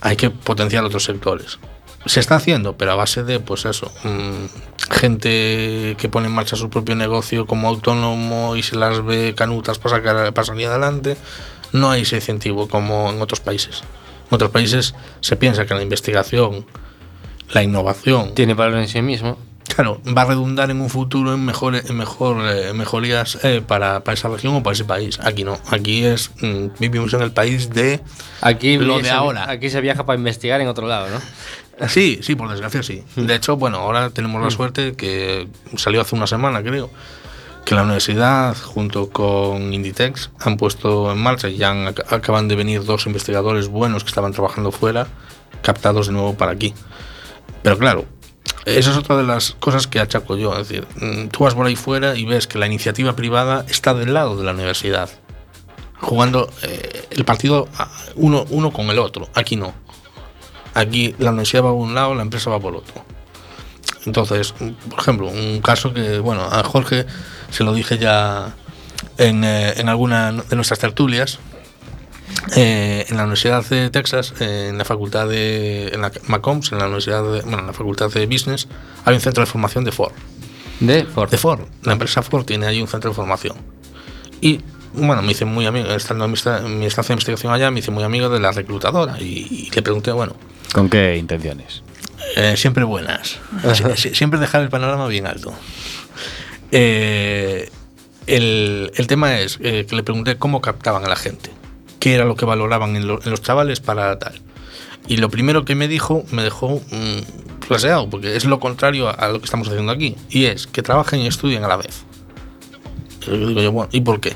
hay que potenciar otros sectores. Se está haciendo, pero a base de, pues eso, mm, gente que pone en marcha su propio negocio como autónomo y se las ve canutas para, sacar, para salir adelante. No hay ese incentivo como en otros países. En otros países se piensa que la investigación, la innovación, Tiene valor en sí mismo. claro, va a redundar en un futuro en, mejor, en mejor, eh, mejorías eh, para, para esa región o para ese país. Aquí no, aquí es mm, vivimos en el país de Aquí lo se- de ahora. Aquí se viaja para investigar en otro lado, ¿no? Sí, sí, por desgracia sí. De hecho, bueno, ahora tenemos la suerte que salió hace una semana, creo, que la universidad junto con Inditex han puesto en marcha y ya han- acaban de venir dos investigadores buenos que estaban trabajando fuera, captados de nuevo para aquí. Pero claro, esa es otra de las cosas que achaco yo. Es decir, mm, tú vas por ahí fuera y ves que la iniciativa privada está del lado de la universidad, jugando eh, el partido ah, uno, uno con el otro. Aquí no. Aquí la universidad va por un lado, la empresa va por otro. Entonces, por ejemplo, un caso que, bueno, a Jorge se lo dije ya en, eh, en alguna de nuestras tertulias. Eh, en la Universidad de Texas, eh, en la facultad de en la Macombs, en la Universidad de, bueno, en la facultad de Business, hay un centro de formación de Ford. De Ford. De Ford. La empresa Ford tiene ahí un centro de formación. Y bueno, me hice muy amigo, estando en mi, mi estancia de investigación allá, me hice muy amigo de la reclutadora y, y le pregunté, bueno, ¿Con qué intenciones? eh, siempre buenas. Sie- sie- siempre dejar el panorama bien alto. Eh, el, el tema es eh, que le pregunté cómo captaban a la gente, qué era lo que valoraban en, lo- en los chavales para tal. Y lo primero que me dijo me dejó mm, flaseado, porque es lo contrario a, a lo que estamos haciendo aquí, y es que trabajen y estudien a la vez. Y digo yo, bueno, ¿y por qué?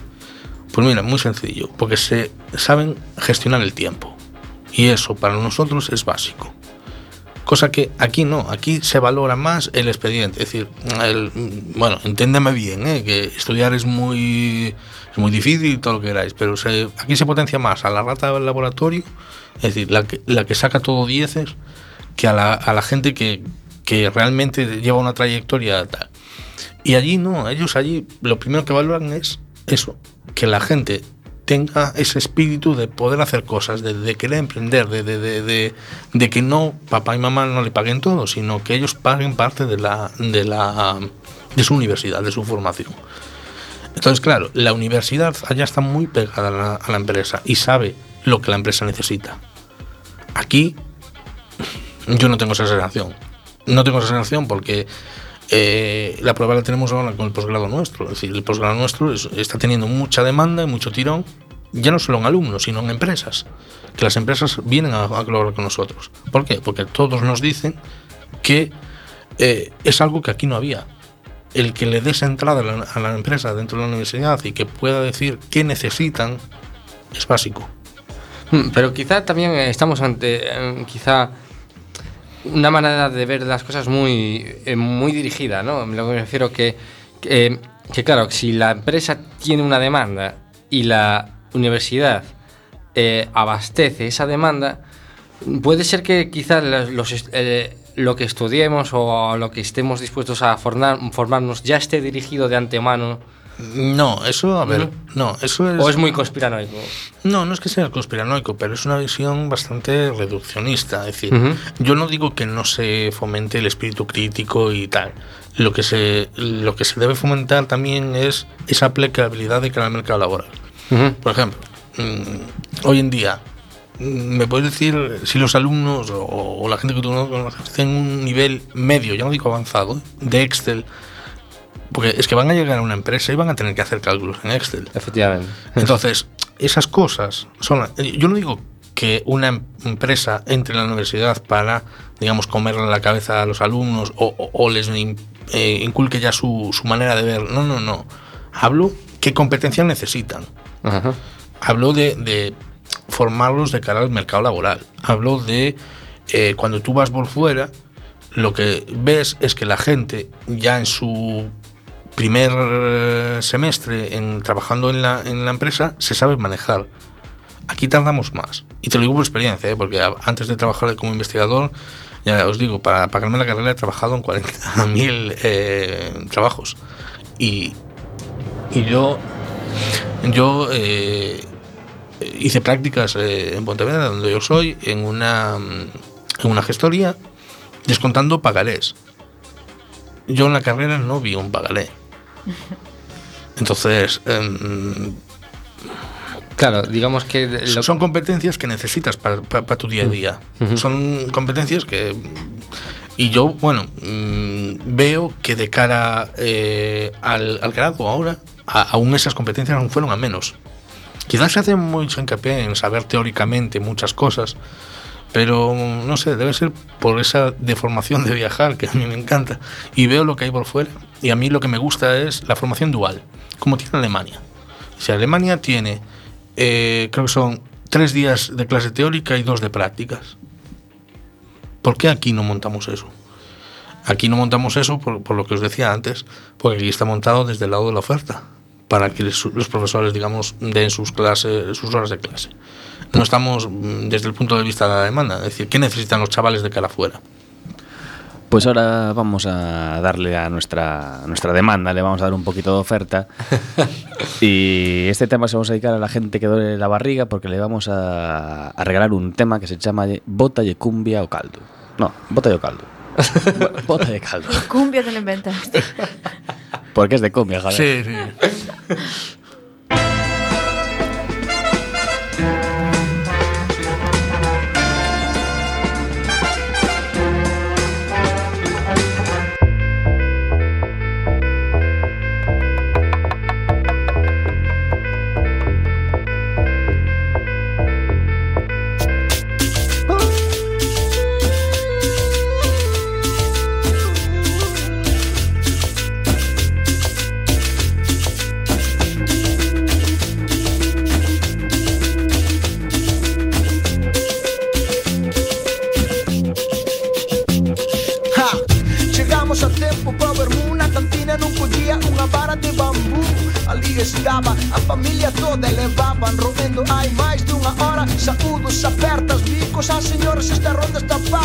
Pues mira, muy sencillo, porque se saben gestionar el tiempo. Y eso para nosotros es básico. Cosa que aquí no, aquí se valora más el expediente. Es decir, el, bueno, enténdeme bien, ¿eh? que estudiar es muy, es muy difícil y todo lo que queráis, pero se- aquí se potencia más a la rata del laboratorio, es decir, la que, la que saca todo dieces, que a la, a la gente que, que realmente lleva una trayectoria tal. Y allí no, ellos allí lo primero que valoran es eso, que la gente tenga ese espíritu de poder hacer cosas, de, querer emprender, de, de, de, de- de que no papá y mamá no le paguen todo, sino que ellos paguen parte de la, de la de su universidad, de su formación. Entonces, claro, la universidad allá está muy pegada a la, a la empresa y sabe lo que la empresa necesita. Aquí yo no tengo esa sensación. No tengo esa sensación porque eh, la prueba la tenemos ahora con el posgrado nuestro. Es decir, el posgrado nuestro es- está teniendo mucha demanda y mucho tirón, ya no solo en alumnos, sino en empresas. Que las empresas vienen a, a colaborar con nosotros. ¿Por qué? Porque todos nos dicen que eh, es algo que aquí no había. El que le des entrada a la, a la empresa dentro de la universidad y que pueda decir qué necesitan es básico. Mm, Pero quizá también estamos ante eh, quizá una manera de ver las cosas muy, eh, muy dirigida, ¿no? Lo que me refiero que, que, eh, que, claro, si la empresa tiene una demanda y la universidad eh, abastece esa demanda, puede ser que quizá los, lo que estudiemos o lo que estemos dispuestos a formar, formarnos ya esté dirigido de antemano. No, eso, a ver, no, eso es... O es muy conspiranoico. No, no es que sea conspiranoico, pero es una visión bastante reduccionista. Es decir, yo no digo que no se fomente el espíritu crítico y tal. Lo que se, lo que se debe fomentar también es esa aplicabilidad de cara al mercado laboral. Por ejemplo, mm, hoy en día, mm, ¿me puedes decir si los alumnos o, o la gente que tú no conoces tienen un nivel medio, ya no digo avanzado, de Excel? Porque es que van a llegar a una empresa y van a tener que hacer cálculos en Excel. Efectivamente. Entonces, esas cosas son. Yo no digo que una em- empresa entre en la universidad para, digamos, comerle la cabeza a los alumnos o, o- o les eh, inculque ya su, su manera de ver. No, no, no. Hablo qué competencias necesitan. Ajá. Hablo de, de formarlos de cara al mercado laboral. Hablo de eh, cuando tú vas por fuera, lo que ves es que la gente ya en su primer eh, semestre en, trabajando en la, en la empresa se sabe manejar. Aquí tardamos más. Y te lo digo por experiencia, ¿eh? porque antes de trabajar como investigador, ya os digo, para pagarme la carrera he trabajado en 40.000 eh, trabajos. Y, y yo, yo eh, hice prácticas en Pontevedra, donde yo soy, en una, en una gestoría, descontando pagarés. Yo en la carrera no vi un pagaré. Entonces, em, Claro, digamos que lo- son competencias que necesitas para, para- para tu día a día. Son competencias que... Y yo, bueno, mm, veo que de cara eh, al, al grado ahora, a- aún esas competencias aún fueron a menos. Quizás se hace mucho hincapié en saber teóricamente muchas cosas, pero no sé, debe ser por esa deformación de viajar que a mí me encanta. Y veo lo que hay por fuera. Y a mí lo que me gusta es la formación dual, como tiene Alemania. O sea, Alemania tiene, eh, creo que son tres días de clase teórica y dos de prácticas. ¿Por qué aquí no montamos eso? Aquí no montamos eso por, por lo que os decía antes, porque aquí está montado desde el lado de la oferta, para que los los profesores, digamos, den sus clases, sus horas de clase. No estamos mm, desde el punto de vista de la demanda, es decir, ¿qué necesitan los chavales de cara afuera? Pues ahora vamos a darle a nuestra, a nuestra demanda, le vamos a dar un poquito de oferta. y este tema se vamos a dedicar a la gente que duele la barriga porque le vamos a, a regalar un tema que se llama Bota de cumbia o caldo. No, bota de caldo. Bo- Bota de caldo. Cumbia te lo inventaste. Porque es de cumbia, joder. Sí, sí. as señoras esta ronda está pa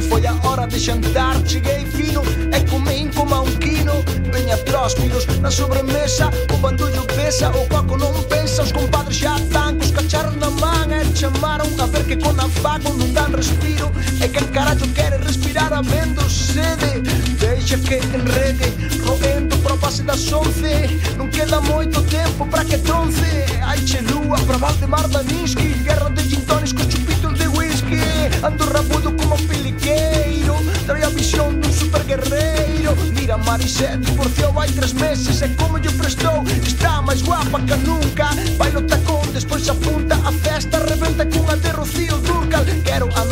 foi a hora de xantar Cheguei fino e comín como a un quino Veña tróspidos na sobremesa O bandullo pesa, o coco non pensa. Os compadres xa tan cos cacharros na man E chamaron a ver que con afago non dan respiro. E que carallo quere respirar amendo sede. Deixa que enrede Roendo pro pase das once Non queda moito tempo para que tronce Ai, che lúa pra Valdemar Daninsky Guerra de gintones com chupitos de whisky. Ando rabudo como un vaqueiro Trae a visión dun super guerreiro Mira Marisette divorciou hai tres meses E como lle prestou Está máis guapa que nunca. Bailo tacón, despois apunta a festa Reventa cunha de Rocío Durcal. Quero a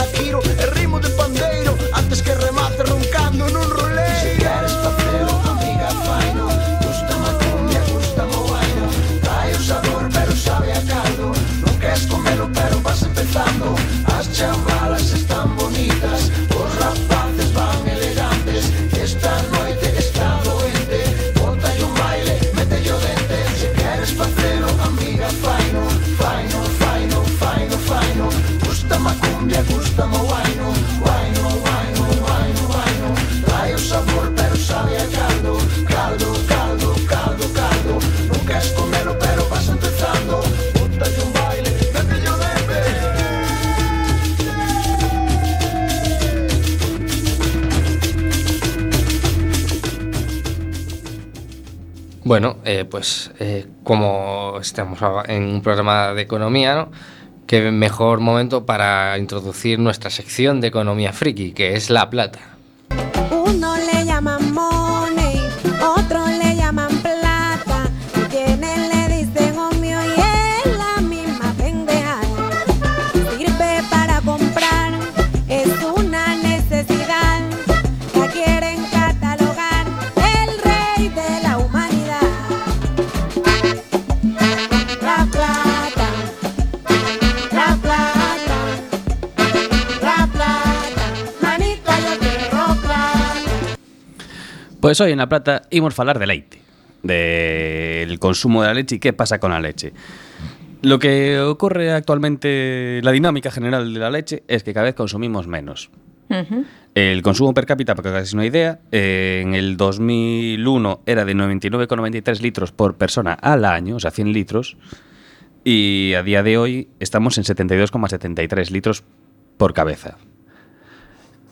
pues eh, como estamos en un programa de economía, ¿no? Qué mejor momento para introducir nuestra sección de economía friki, que es la plata. Pues hoy en La Plata íbamos a hablar de leite, del consumo de la leche y qué pasa con la leche. Lo que ocurre actualmente, la dinámica general de la leche es que cada vez consumimos menos. El consumo per cápita, para que os hagáis una idea, eh, en el 2001 era de 99,93 litros por persona al año, o sea, 100 litros, y a día de hoy estamos en 72,73 litros por cabeza.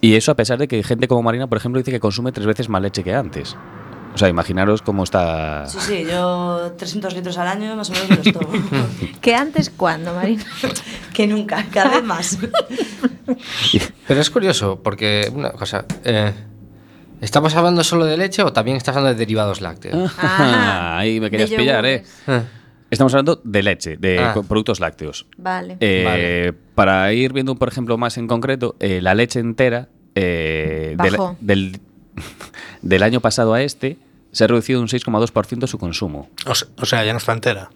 Y eso a pesar de que gente como Marina, por ejemplo, dice que consume tres veces más leche que antes. O sea, imaginaros cómo está... Sí, sí, yo 300 litros al año más o menos me los tomo. ¿Que antes cuándo, Marina? que nunca, cada vez más. Pero es curioso, porque una cosa, eh, ¿estamos hablando solo de leche o también estás hablando de derivados lácteos? Ajá. Ahí me querías pillar, ¿eh? Estamos hablando de leche, de Ah. productos lácteos. Vale. Eh, Para ir viendo, por ejemplo, más en concreto, eh, la leche entera eh, del, del, del año pasado a este se ha reducido un 6,2% su consumo. O se- o sea, ya no está entera.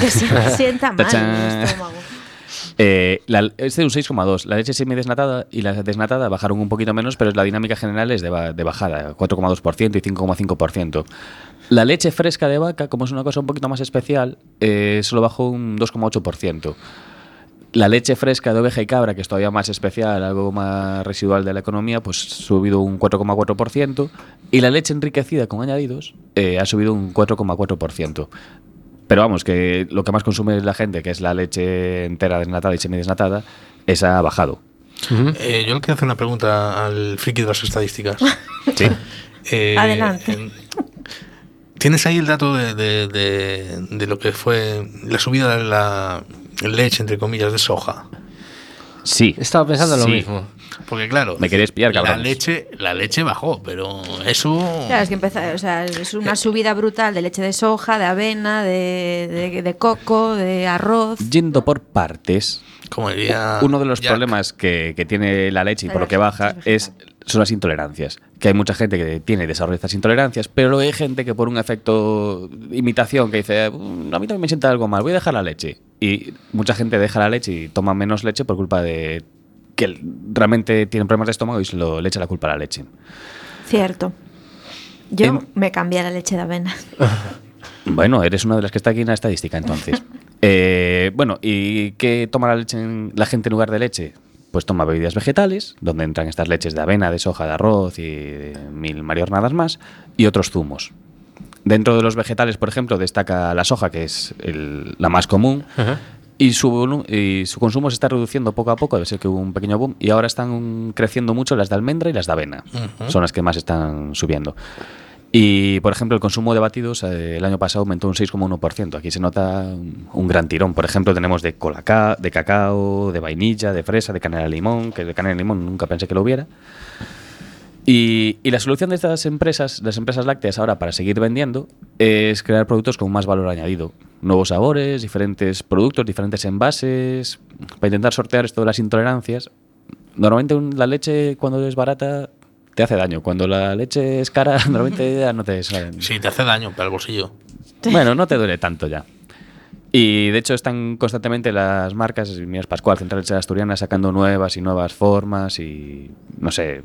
Que se sienta mal en el estómago. Eh, la, este un 6,2. La leche semidesnatada y la desnatada bajaron un poquito menos, pero la dinámica general es de, ba- de bajada, 4,2% y 5,5%. La leche fresca de vaca, como es una cosa un poquito más especial, eh, solo bajó un 2,8%. La leche fresca de oveja y cabra, que es todavía más especial, algo más residual de la economía, pues ha subido un 4,4%. Y la leche enriquecida con añadidos eh, ha subido un 4,4%. Pero vamos, que lo que más consume la gente, que es la leche entera desnatada y semidesnatada, esa ha bajado. Eh, yo le quiero hacer una pregunta al friki de las estadísticas. Sí. Eh, Adelante. en- ¿Tienes ahí el dato de, de- de- de lo que fue la subida de la leche, entre comillas, de soja? Sí. Estaba pensando en lo Sí. mismo. Porque claro, Me queréis pillar, la cabrones. leche, la leche bajó, pero eso... Claro, es que empezó, o sea, es una subida brutal de leche de soja, de avena, de, de- de coco, de arroz. Yendo por partes, Como diría uno de los Jack. problemas que, que tiene la leche y por lo que baja es son las intolerancias. Que hay mucha gente que tiene desarrollo de estas intolerancias, pero luego hay gente que por un efecto imitación que dice, "Mm, a mí también me sienta algo mal, voy a dejar la leche. Y mucha gente deja la leche y toma menos leche por culpa de que realmente tienen problemas de estómago y se lo, le echa la culpa a la leche. Cierto. Yo En- me cambié la leche de avena. Bueno, eres una de las que está aquí en la estadística, entonces. Eh, bueno, ¿y qué toma la, leche en- la gente en lugar de leche? Pues toma bebidas vegetales, donde entran estas leches de avena, de soja, de arroz y mil mariornadas más, y otros zumos. Dentro de los vegetales, por ejemplo, destaca la soja, que es el- la más común, y su, y su consumo se está reduciendo poco a poco, debe ser que hubo un pequeño boom, y ahora están creciendo mucho las de almendra y las de avena. Son las que más están subiendo. Y, por ejemplo, el consumo de batidos eh, el año pasado aumentó un 6,1%. Aquí se nota un, gran tirón. Por ejemplo, tenemos de, colaca, de cacao, de vainilla, de fresa, de canela de limón, que de canela de limón nunca pensé que lo hubiera. Y, la solución de estas empresas, las empresas lácteas ahora para seguir vendiendo, es crear productos con más valor añadido. Nuevos sabores, diferentes productos, diferentes envases, para intentar sortear esto de las intolerancias. Normalmente la leche cuando es barata te hace daño. Cuando la leche es cara, normalmente ya no te... Sí, te hace daño para el bolsillo. Bueno, no te duele tanto ya. Y de hecho están constantemente las marcas, Mías Pascual, Central Leche Asturiana, sacando nuevas y nuevas formas y no sé.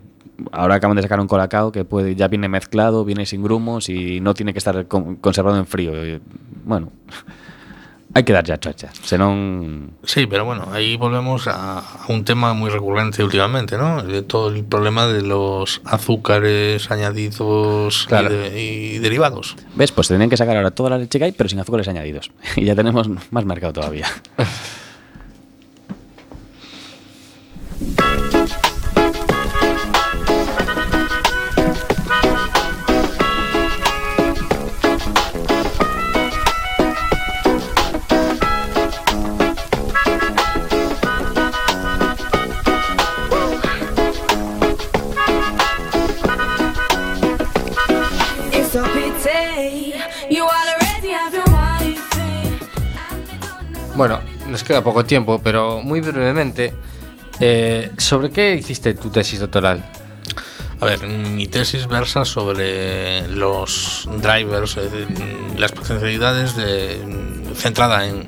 Ahora acaban de sacar un colacao que puede, ya viene mezclado, viene sin grumos y no tiene que estar con- conservado en frío. Bueno, hay que dar ya chocha. Senón... Sí, pero bueno, ahí volvemos a, a un tema muy recurrente últimamente, ¿no? De todo el problema de los azúcares añadidos y Claro. de- y, derivados. ¿Ves? Pues tendrían que sacar ahora toda la leche que hay, pero sin azúcares añadidos. Y ya tenemos más mercado todavía. nos queda poco tiempo, pero muy brevemente, eh, ¿sobre qué hiciste tu tesis doctoral? A ver, mi tesis versa sobre los drivers, es decir, las potencialidades de, centrada en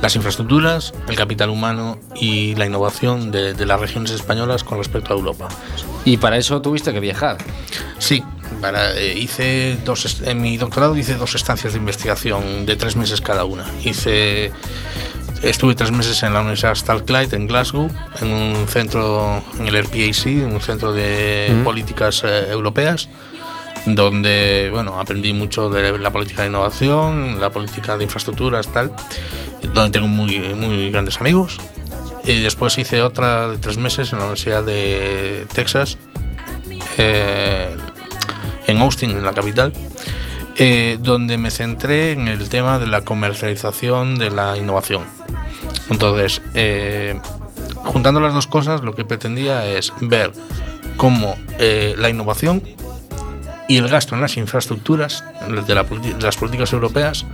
las infraestructuras, el capital humano y la innovación de, de las regiones españolas con respecto a Europa. Y para eso tuviste que viajar. Sí, para, eh, hice dos, en mi doctorado hice dos estancias de investigación de tres meses cada una. Hice, estuve tres meses en la Universidad Strathclyde en Glasgow, en un centro, en el RPAC, un centro de políticas eh, europeas, donde bueno aprendí mucho de la política de innovación, la política de infraestructuras, tal, donde tengo muy, muy grandes amigos. Y después hice otra de tres meses en la Universidad de Texas, eh, en Austin, en la capital, eh, donde me centré en el tema de la comercialización de la innovación. Entonces, eh, juntando las dos cosas, lo que pretendía es ver cómo eh, la innovación y el gasto en las infraestructuras de, la de las políticas europeas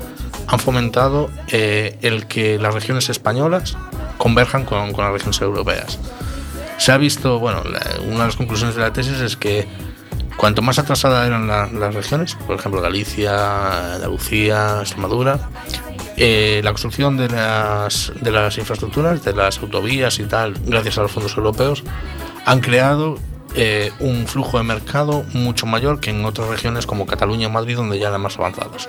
han fomentado eh, el que las regiones españolas converjan con, con las regiones europeas. Se ha visto, bueno, la- una de las conclusiones de la tesis es que cuanto más atrasadas eran la- las regiones, por ejemplo Galicia, Andalucía, Extremadura, eh, la construcción de las, de las infraestructuras, de las autovías y tal, gracias a los fondos europeos, han creado eh, un flujo de mercado mucho mayor que en otras regiones como Cataluña o Madrid, donde ya eran más avanzadas.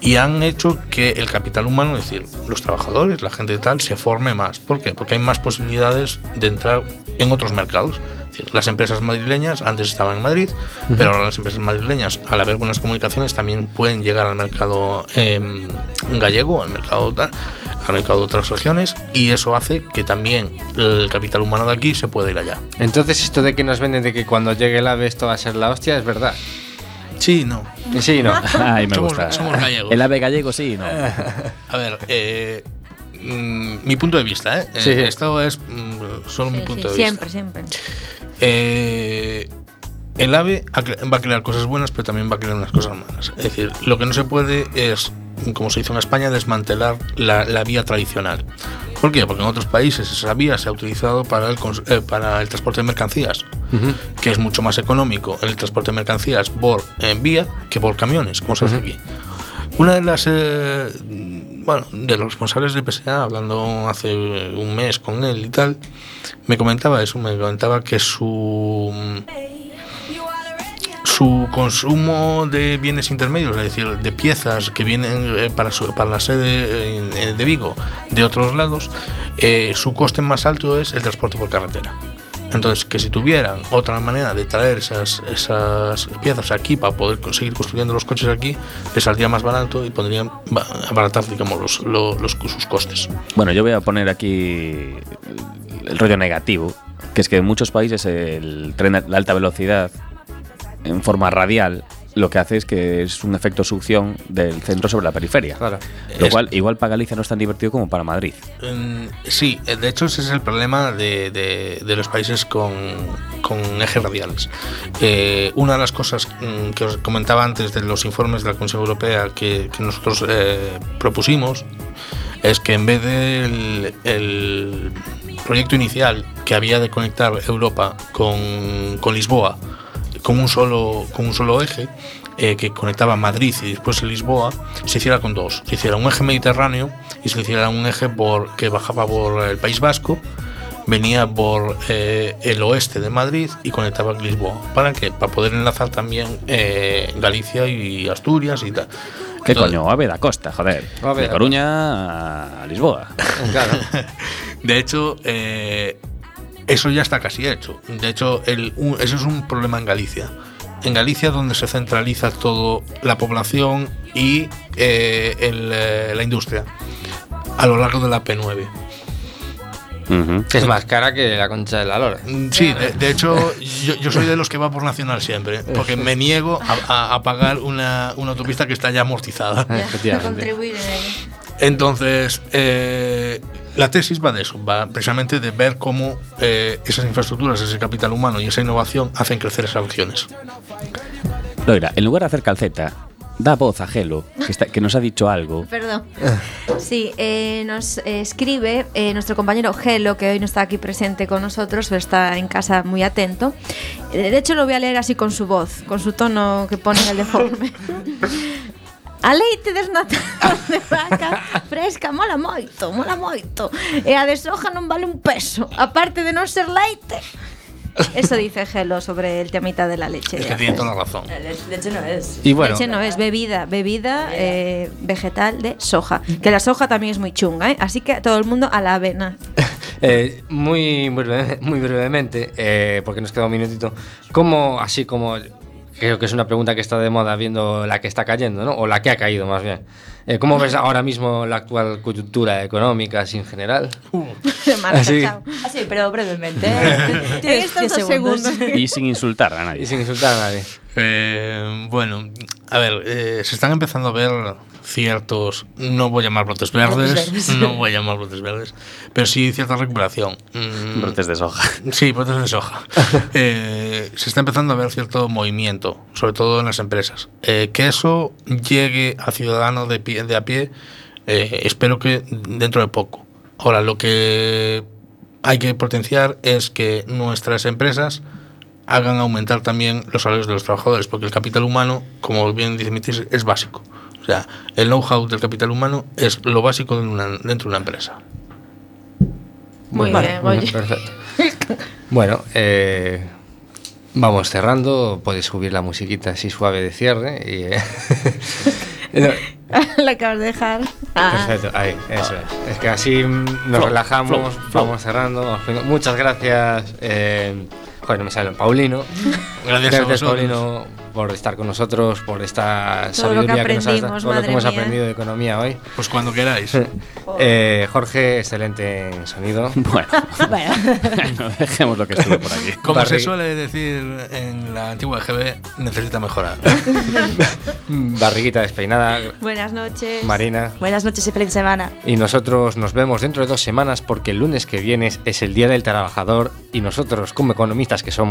Y han hecho que el capital humano, es decir, los trabajadores, la gente y tal, se forme más. ¿Por qué? Porque hay más posibilidades de entrar en otros mercados. Decir, las empresas madrileñas antes estaban en Madrid, pero ahora las empresas madrileñas, al haber buenas comunicaciones, también pueden llegar al mercado eh, gallego, al mercado, al mercado de otras regiones, y eso hace que también el capital humano de aquí se pueda ir allá. Entonces, esto de que nos venden de que cuando llegue el ave esto va a ser la hostia, ¿es verdad? Sí, no. Sí, no. Ay, me Somos- gusta. somos gallegos. El ave gallego sí, no. A ver, eh, mm, mi punto de vista, ¿eh? Sí. Eh, Esto es mm, solo mi punto sí, de siempre, vista. siempre. Eh, el AVE va a crear cosas buenas, pero también va a crear unas cosas malas. Es decir, lo que no se puede es, como se hizo en España, desmantelar la, la vía tradicional. ¿Por qué? Porque en otros países esa vía se ha utilizado para el, eh, para el transporte de mercancías, que es mucho más económico el transporte de mercancías por eh, vía que por camiones, como se hace aquí. Una de las eh, bueno, de los responsables de PSA, hablando hace un mes con él y tal, me comentaba eso, me comentaba que su su consumo de bienes intermedios, es decir, de piezas que vienen eh, para, su- para la sede eh, de Vigo de otros lados, su coste más alto es el transporte por carretera. Entonces, que si tuvieran otra manera de traer esas, esas piezas aquí para poder seguir construyendo los coches aquí, les saldría más barato y podrían ba- abaratar, digamos, los, lo- los- sus costes. Bueno, yo voy a poner aquí el rollo negativo, que es que en muchos países el tren de alta velocidad en forma radial lo que hace es que es un efecto succión del centro sobre la periferia. Lo Es- cual, igual para Galicia no es tan divertido como para Madrid. Mm, Sí, eh, de hecho ese es el problema de, de- de los países con, con ejes radiales. Eh, una de las cosas mm, que os comentaba antes de los informes de la Comisión Europea que, que nosotros eh, propusimos es que en vez del el proyecto inicial que había de conectar Europa con, con Lisboa con un solo, con un solo eje eh, que conectaba Madrid y después Lisboa, se hiciera con dos. Se hiciera un eje mediterráneo y se hiciera un eje por, que bajaba por el País Vasco, venía por eh, el oeste de Madrid y conectaba con Lisboa. ¿Para qué? Para poder enlazar también eh, Galicia y Asturias y tal. ¿Qué Entonces- coño? Ave da Costa, joder. Ave de Coruña a Lisboa. De hecho, eh, eso ya está casi hecho. De hecho, el- un- eso es un problema en Galicia. En Galicia donde se centraliza todo la población y eh, el, eh, la industria a lo largo de la P9. Que es más cara que la concha de la lora. Mm, Sí, de, de hecho, yo, yo soy de los que va por Nacional siempre, porque me niego a, a- a pagar una, una autopista que está ya amortizada. Entonces, eh, la tesis va de eso, va precisamente de ver cómo eh, esas infraestructuras, ese capital humano y esa innovación hacen crecer esas regiones. Loira, en lugar de hacer calceta, da voz a Gelo, que, está- que nos ha dicho algo. Perdón. Sí, eh, nos eh, escribe eh, nuestro compañero Gelo, que hoy no está aquí presente con nosotros, pero está en casa muy atento. Eh, De hecho, lo voy a leer así con su voz, con su tono que pone en el deforme. A leite desnatado de vaca fresca mola moito, mola moito. E a de soja non vale un peso, aparte de non ser leite. Eso dice Gelo sobre el temita de la leche. Es que tiene toda la razón. Leche no es. Y bueno, Leche no es bebida, bebida eh, vegetal de soja. Que la soja también es muy chunga, ¿eh? Así que todo el mundo a la avena. eh, muy, muy, breve- muy brevemente, eh, porque nos queda un minutito, ¿cómo, así como, creo que es una pregunta que está de moda viendo la que está cayendo, ¿no? O la que ha caído más bien. Eh, ¿Cómo ves ahora mismo la actual coyuntura económica así en general? Así. chao. Ah, sí, pero brevemente. En Tienes estos 10 dos segundos. Y sin insultar a nadie. Y sin insultar a nadie. Eh, bueno, a ver, eh, se están empezando a ver ciertos, no voy a llamar brotes verdes, Brotes verdes. no voy a llamar brotes verdes, pero sí cierta recuperación. Mm, Brotes de soja. Sí, brotes de soja. Eh, se está empezando a ver cierto movimiento, sobre todo en las empresas. Eh, que eso llegue al ciudadano de, pie, de a pie, eh, espero que dentro de poco. Ahora, lo que hay que potenciar es que nuestras empresas hagan aumentar también los salarios de los trabajadores, porque el capital humano, como bien dice Mitis, es básico. O sea, el know-how del capital humano es lo básico de una- dentro de una empresa. Muy Vale, bien, oye. Perfecto. Bueno, eh, vamos cerrando. Puedes subir la musiquita así suave de cierre. Y, eh, no, la acabas de dejar. Ah. Perfecto, ahí, eso es. Es que así nos Flow, relajamos, flow, flow. vamos cerrando. Muchas gracias. Eh, joder, no me sale Paulino. Gracias a vosotros. Paulino, por estar con nosotros, por esta Todo lo que sabiduría que, nos has dado, todo lo que hemos mía. aprendido de economía hoy. Pues cuando queráis. Eh, Jorge, excelente en sonido. Bueno, Bueno. no dejemos lo que estuvo por aquí. Como se Barri- suele decir en la antigua GB, necesita mejorar. Barriguita despeinada, Buenas noches. Marina. Buenas noches y feliz semana. Y nosotros nos vemos dentro de dos semanas porque el lunes que viene es el Día del Trabajador y nosotros como economistas que somos